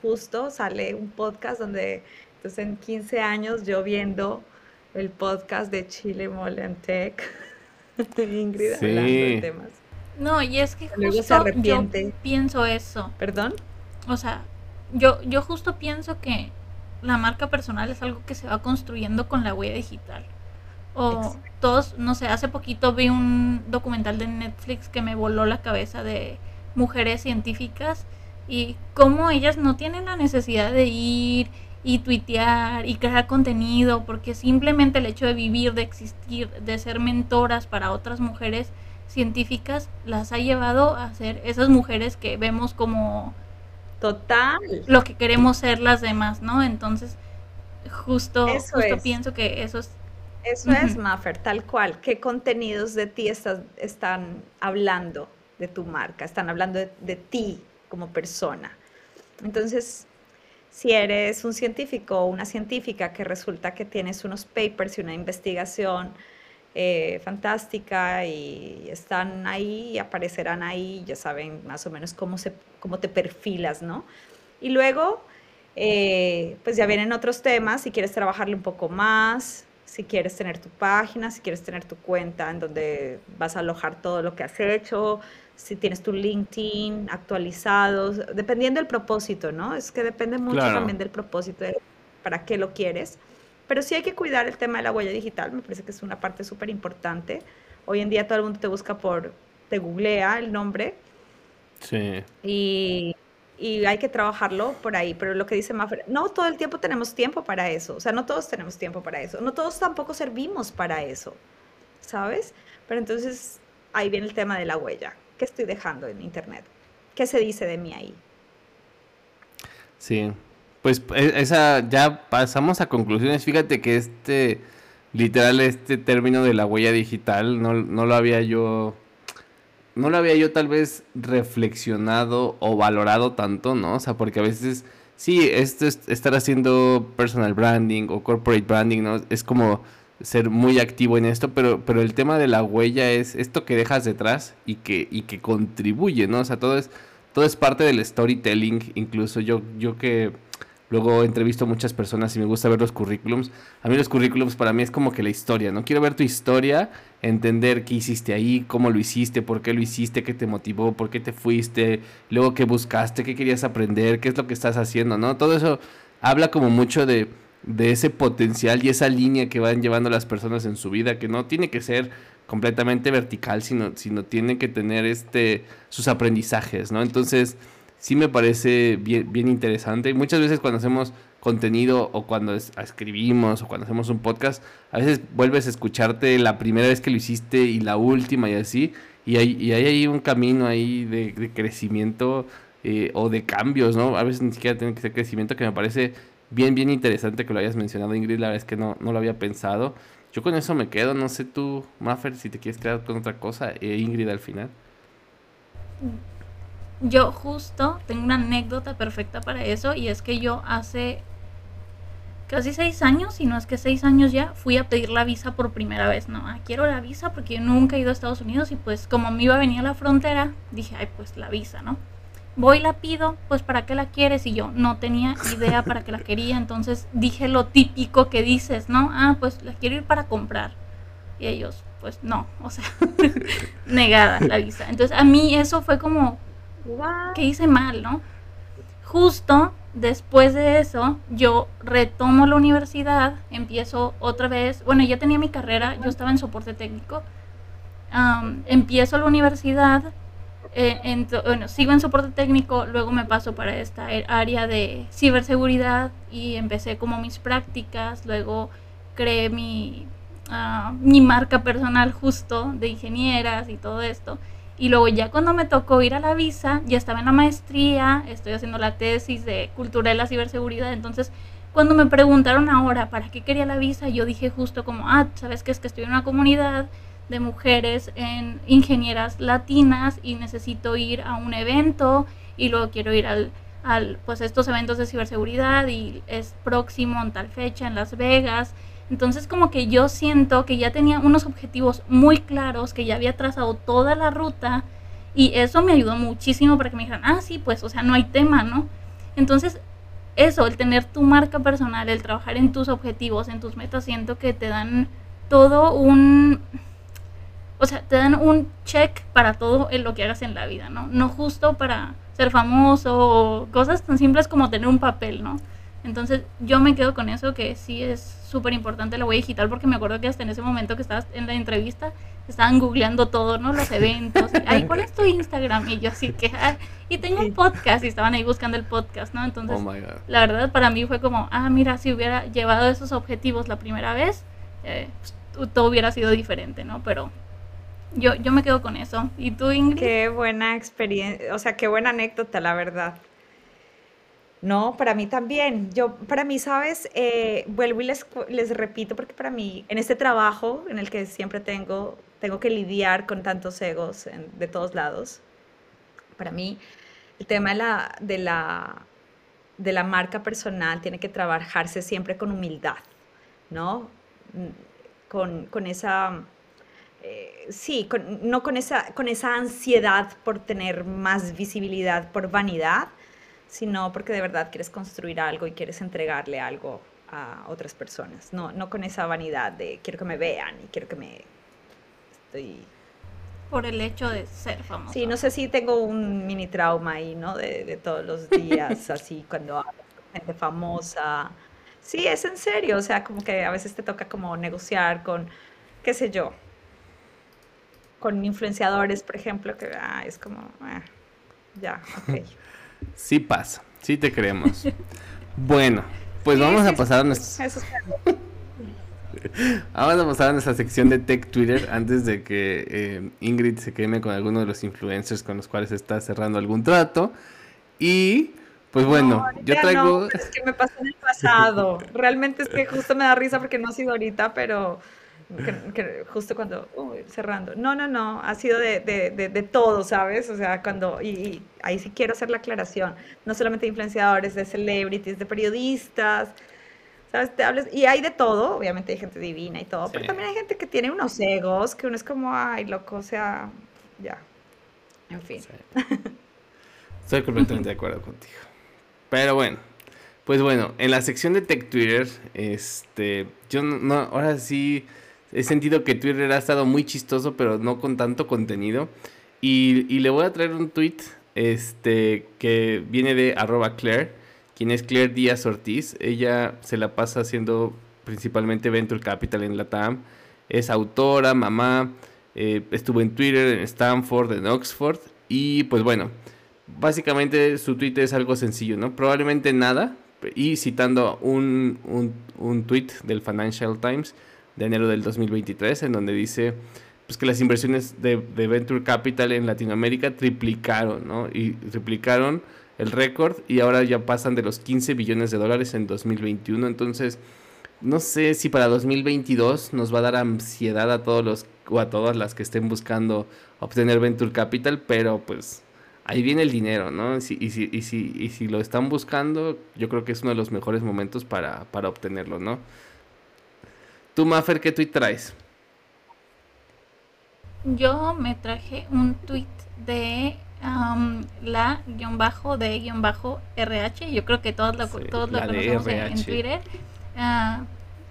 justo sale un podcast donde, entonces en 15 años yo viendo el podcast de Chile Molentec, (laughs) Ingrid hablando de temas. No, y es que justo yo pienso eso. ¿Perdón? O sea, yo, yo justo pienso que la marca personal es algo que se va construyendo con la huella digital. O todos, no sé, hace poquito vi un documental de Netflix que me voló la cabeza de mujeres científicas y cómo ellas no tienen la necesidad de ir y tuitear y crear contenido, porque simplemente el hecho de vivir, de existir, de ser mentoras para otras mujeres científicas, las ha llevado a ser esas mujeres que vemos como total. lo que queremos ser las demás, ¿no? Entonces, justo, justo pienso que eso es eso es, Maffer, tal cual. ¿Qué contenidos de ti están hablando de tu marca? Están hablando de, ti como persona. Entonces, si eres un científico o una científica que resulta que tienes unos papers y una investigación eh, fantástica y están ahí y aparecerán ahí, ya saben más o menos cómo, se, cómo te perfilas, ¿no? Y luego, eh, pues ya vienen otros temas, si quieres trabajarle un poco más, si quieres tener tu página, si quieres tener tu cuenta en donde vas a alojar todo lo que has hecho, si tienes tu LinkedIn actualizado, dependiendo del propósito, ¿no? Es que depende mucho también del propósito, de para qué lo quieres. Pero sí hay que cuidar el tema de la huella digital, me parece que es una parte súper importante. Hoy en día todo el mundo te busca por, te googlea el nombre. Sí. Y y hay que trabajarlo por ahí. Pero lo que dice Maffer, no todo el tiempo tenemos tiempo para eso. O sea, no todos tenemos tiempo para eso. No todos tampoco servimos para eso. ¿Sabes? Pero entonces ahí viene el tema de la huella. ¿Qué estoy dejando en Internet? ¿Qué se dice de mí ahí? Sí. Pues e, esa ya pasamos a conclusiones. Fíjate que este, literal, este término de la huella digital no, no lo había yo no lo había yo tal vez reflexionado o valorado tanto, ¿no? O sea, porque a veces, sí, esto es estar haciendo personal branding o corporate branding, ¿no? Es como ser muy activo en esto, pero, pero el tema de la huella es esto que dejas detrás y que, y que contribuye, ¿no? O sea, todo es, todo es parte del storytelling, incluso yo, yo que Luego entrevisto a muchas personas y me gusta ver los currículums. A mí los currículums para mí es como que la historia, ¿no? Quiero ver tu historia, entender qué hiciste ahí, cómo lo hiciste, por qué lo hiciste, qué te motivó, por qué te fuiste, luego qué buscaste, qué querías aprender, qué es lo que estás haciendo, ¿no? Todo eso habla como mucho de de ese potencial y esa línea que van llevando las personas en su vida, que no tiene que ser completamente vertical, sino, sino tiene que tener este, sus aprendizajes, ¿no? Entonces, sí me parece bien, bien interesante. Muchas veces cuando hacemos contenido o cuando escribimos o cuando hacemos un podcast, a veces vuelves a escucharte la primera vez que lo hiciste y la última y así, y hay, y hay ahí un camino ahí de, crecimiento eh, o de cambios, ¿no? A veces ni siquiera tiene que ser crecimiento que me parece bien, bien interesante que lo hayas mencionado, Ingrid, la verdad es que no, no lo había pensado. Yo con eso me quedo, no sé tú, Maffer, si te quieres quedar con otra cosa, e Ingrid al final. Yo justo tengo una anécdota perfecta para eso y es que yo hace casi seis años, si no es que seis años ya, fui a pedir la visa por primera vez, ¿no? Ah, quiero la visa porque yo nunca he ido a Estados Unidos y pues como me iba a venir a la frontera, dije, ay, pues la visa, ¿no? voy la pido, pues para qué la quieres y yo no tenía idea para qué la quería, entonces dije lo típico que dices, ¿no? Ah, pues la quiero ir para comprar. Y ellos, pues no, o sea, (laughs) negada la visa. Entonces a mí eso fue como que hice mal, ¿no? Justo después de eso, yo retomo la universidad, empiezo otra vez, bueno, ya tenía mi carrera, yo estaba en soporte técnico, empiezo la universidad eh, bueno, sigo en soporte técnico, luego me paso para esta área de ciberseguridad y empecé como mis prácticas, luego creé mi, ah, mi marca personal justo de ingenieras y todo esto. Y luego ya cuando me tocó ir a la visa, ya estaba en la maestría, estoy haciendo la tesis de cultura de la ciberseguridad, entonces cuando me preguntaron ahora para qué quería la visa, yo dije justo como, ah, sabes que es que estoy en una comunidad de mujeres en ingenieras latinas y necesito ir a un evento y luego quiero ir al, al pues estos eventos de ciberseguridad y es próximo en tal fecha en Las Vegas. Entonces como que yo siento que ya tenía unos objetivos muy claros, que ya había trazado toda la ruta y eso me ayudó muchísimo para que me dijeran, ah, sí, pues, o sea, no hay tema, ¿no? Entonces, eso, el tener tu marca personal, el trabajar en tus objetivos, en tus metas, siento que te dan todo un, o sea, te dan un check para todo en lo que hagas en la vida, ¿no? No justo para ser famoso o cosas tan simples como tener un papel, ¿no? Entonces yo me quedo con eso que sí es súper importante la huella digital porque me acuerdo que hasta en ese momento que estabas en la entrevista estaban googleando todo, ¿no? Los eventos. Ay, ¿cuál (laughs) es tu Instagram? Y yo así que, y tengo un podcast y estaban ahí buscando el podcast, ¿no? Entonces, oh la verdad para mí fue como, ah, mira, si hubiera llevado esos objetivos la primera vez, eh, pues, todo hubiera sido diferente, ¿no? Pero yo, yo me quedo con eso. ¿Y tú, Ingrid? Qué buena experiencia, o sea, qué buena anécdota, la verdad. No, para mí también. Yo, para mí, sabes, eh, vuelvo y les, les repito, porque para mí, en este trabajo en el que siempre tengo, tengo que lidiar con tantos egos de todos lados, para mí, el tema de la, de, la, de la marca personal tiene que trabajarse siempre con humildad, ¿no? Con, con esa eh, sí, no con esa, con esa ansiedad por tener más visibilidad, por vanidad, sino porque de verdad quieres construir algo y quieres entregarle algo a otras personas. No, no con esa vanidad de quiero que me vean y quiero que me... Estoy... Por el hecho de ser famoso. Sí, no sé si tengo un mini trauma ahí, ¿no? De, de todos los días, (laughs) así, cuando hablo con gente famosa. Sí, es en serio, o sea, como que a veces te toca como negociar con, qué sé yo, con influenciadores, por ejemplo, que ah, es como, ah, ya, ok. (laughs) Sí pasa, sí te creemos. (laughs) bueno, pues vamos a pasar a nuestra... (laughs) Vamos a pasar a nuestra sección de Tech Twitter antes de que eh, Ingrid se queme con alguno de los influencers con los cuales está cerrando algún trato. Y pues bueno, yo traigo. es que me pasó en el pasado. (laughs) Realmente es que justo me da risa porque no ha sido ahorita, pero que, justo cuando, cerrando. No, no, no, ha sido de, de, de, todo, ¿sabes? O sea, cuando, y, ahí sí quiero hacer la aclaración, no solamente de influenciadores, de celebrities, de periodistas, ¿sabes? Te hables, y hay de todo, obviamente hay gente divina y todo, pero también hay gente que tiene unos egos, que uno es como, ay, loco, o sea, ya, en fin. (laughs) Estoy completamente de acuerdo contigo. Pero bueno, pues bueno, en la sección de Tech Twitter, este, yo no, ahora sí he sentido que Twitter ha estado muy chistoso, pero no con tanto contenido. Y, le voy a traer un tweet este, que viene de Claire, quien es Claire Díaz Ortiz. Ella se la pasa haciendo principalmente Venture Capital en la TAM. Es autora, mamá, eh, estuvo en Twitter, en Stanford, en Oxford. Y pues bueno, básicamente su tweet es algo sencillo, ¿no? Probablemente nada. Y citando un, un, un tweet del Financial Times de enero del 2023, en donde dice pues, que las inversiones de, de Venture Capital en Latinoamérica triplicaron, ¿no? Y triplicaron el récord y ahora ya pasan de los 15 billones de dólares en 2021. Entonces, no sé si para 2022 nos va a dar ansiedad a todos los o a todas las que estén buscando obtener Venture Capital, pero pues ahí viene el dinero, ¿no? y, si, y, si, y si lo están buscando, yo creo que es uno de los mejores momentos para, para obtenerlo, ¿no? Tú, Maffer, ¿qué tweet traes? Yo me traje un tweet de la guion bajo de guion bajo RH. Yo creo que todos lo, todos lo conocemos en, Twitter. Uh,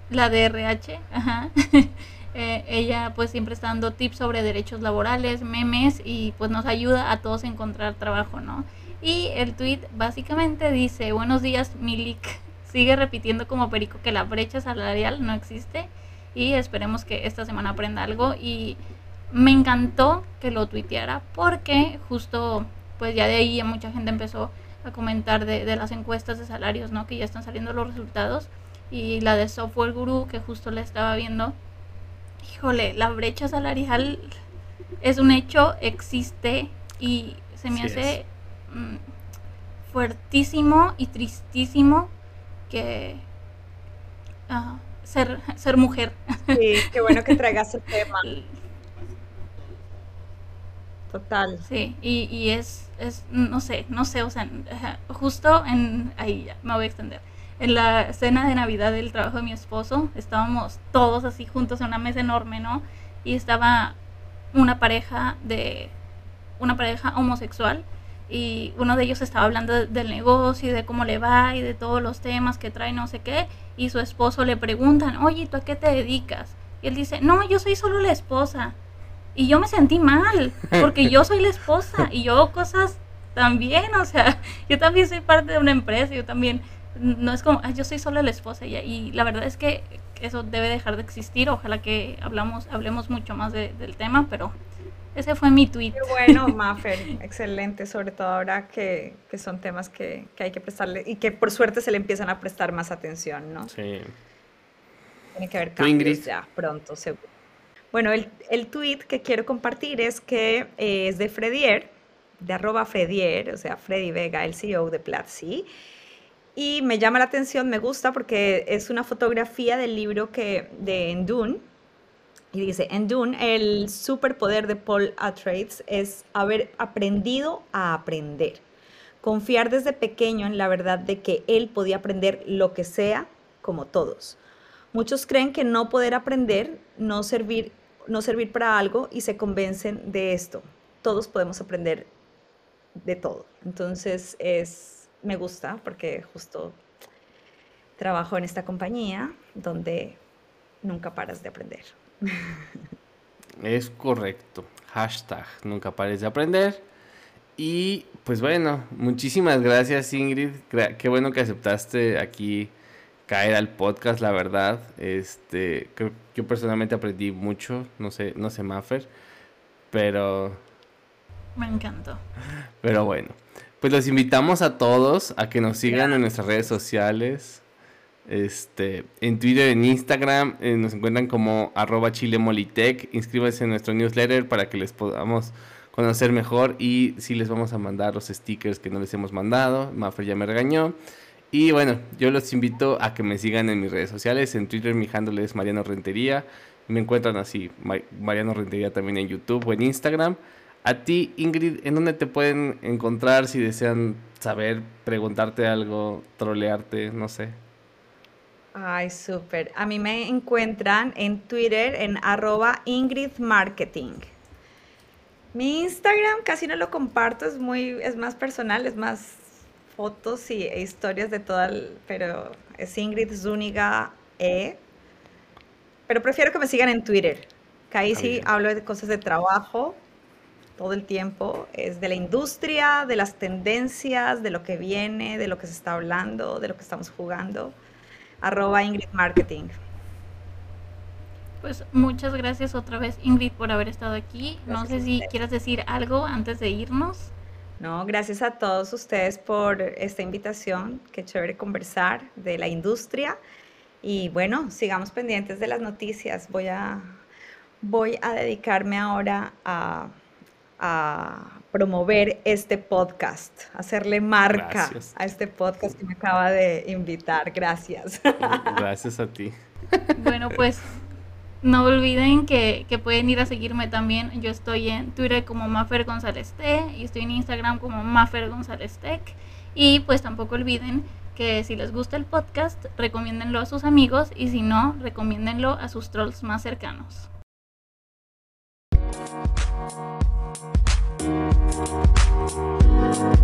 la de RH, ajá. (laughs) eh, ella pues siempre está dando tips sobre derechos laborales, memes y pues nos ayuda a todos a encontrar trabajo, ¿no? Y el tweet básicamente dice, buenos días Milik, sigue repitiendo como perico que la brecha salarial no existe y esperemos que esta semana aprenda algo y me encantó que lo tuiteara porque justo pues ya de ahí mucha gente empezó a comentar de, de, las encuestas de salarios, ¿no? Que ya están saliendo los resultados y la de Software Guru que justo la estaba viendo. Híjole, la brecha salarial es un hecho, existe y se me hace mmm, fuertísimo y tristísimo que uh, ser, ser mujer. Sí, qué bueno que traigas el tema. (laughs) Total. Sí, y, y es, es, no sé, no sé, o sea, justo en, ahí ya, me voy a extender. En la cena de Navidad del trabajo de mi esposo, estábamos todos así juntos en una mesa enorme, ¿no? Y estaba una pareja de, una pareja homosexual y uno de ellos estaba hablando de, del negocio y de cómo le va y de todos los temas que trae, no sé qué, y su esposo le preguntan, oye, ¿tú a qué te dedicas? Y él dice, no, yo soy solo la esposa. Y yo me sentí mal, porque yo soy la esposa y yo cosas también, o sea, (laughs) yo también soy parte de una empresa, yo también, no es como, yo soy solo la esposa y, y, la verdad es que eso debe dejar de existir, ojalá que hablamos, hablemos mucho más de, del tema, pero ese fue mi tweet. Qué bueno, (laughs) Maffer, excelente, sobre todo ahora que, que son temas que, que, hay que prestarle y que por suerte se le empiezan a prestar más atención, ¿no? Sí. Tiene que haber cambios ya pronto, seguro. Bueno, el, el tweet que quiero compartir es que eh, es de Fredier, de arroba Fredier, o sea, Freddy Vega, el CEO de Platzi. Y me llama la atención, me gusta porque es una fotografía del libro que, de Endune. Y dice, en Dune, el superpoder de Paul Atreides es haber aprendido a aprender. Confiar desde pequeño en la verdad de que él podía aprender lo que sea, como todos. Muchos creen que no poder aprender, no servir no servir para algo y se convencen de esto. Todos podemos aprender de todo. Entonces es, me gusta porque justo trabajo en esta compañía donde nunca paras de aprender. Es correcto. Hashtag nunca pares de aprender. Y pues bueno, muchísimas gracias Ingrid. Qué bueno que aceptaste aquí caer al podcast, la verdad. Este, creo que yo personalmente aprendí mucho, no sé, no sé Maffer, pero me encantó. (laughs) Pero bueno, pues los invitamos a todos a que nos sigan en nuestras redes sociales. Este, en Twitter, en Instagram, eh, nos encuentran como arroba chilemolitec. Inscríbanse en nuestro newsletter para que les podamos conocer mejor y si les vamos a mandar los stickers que no les hemos mandado. Maffer ya me regañó. Y bueno, yo los invito a que me sigan en mis redes sociales. En Twitter mi handle es Mariano Rentería. Me encuentran así, Mariano Rentería también en YouTube o en Instagram. A ti, Ingrid, ¿en dónde te pueden encontrar si desean saber, preguntarte algo, trolearte, no sé? Ay, súper. A mí me encuentran en Twitter en arroba Ingrid Marketing. Mi Instagram casi no lo comparto, es muy, es más personal, es más fotos y e historias de toda, el, pero es Ingrid Zúñiga E. Pero prefiero que me sigan en Twitter, que ahí sí hablo de cosas de trabajo todo el tiempo, es de la industria, de las tendencias, de lo que viene, de lo que se está hablando, de lo que estamos jugando. Arroba Ingrid Marketing. Pues muchas gracias otra vez Ingrid por haber estado aquí. no sé si quieras decir algo antes de irnos. No, gracias a todos ustedes por esta invitación. Qué chévere conversar de la industria. Y bueno, sigamos pendientes de las noticias. Voy a, voy a dedicarme ahora a, promover este podcast, hacerle marca a este podcast que me acaba de invitar. Gracias. Gracias a ti. Bueno, pues no olviden que, pueden ir a seguirme también. Yo estoy en Twitter como Mafer González T y estoy en Instagram como Mafer González Tech. Y pues tampoco olviden que si les gusta el podcast, recomiéndenlo a sus amigos y si no, recomiéndenlo a sus trolls más cercanos. Thank you.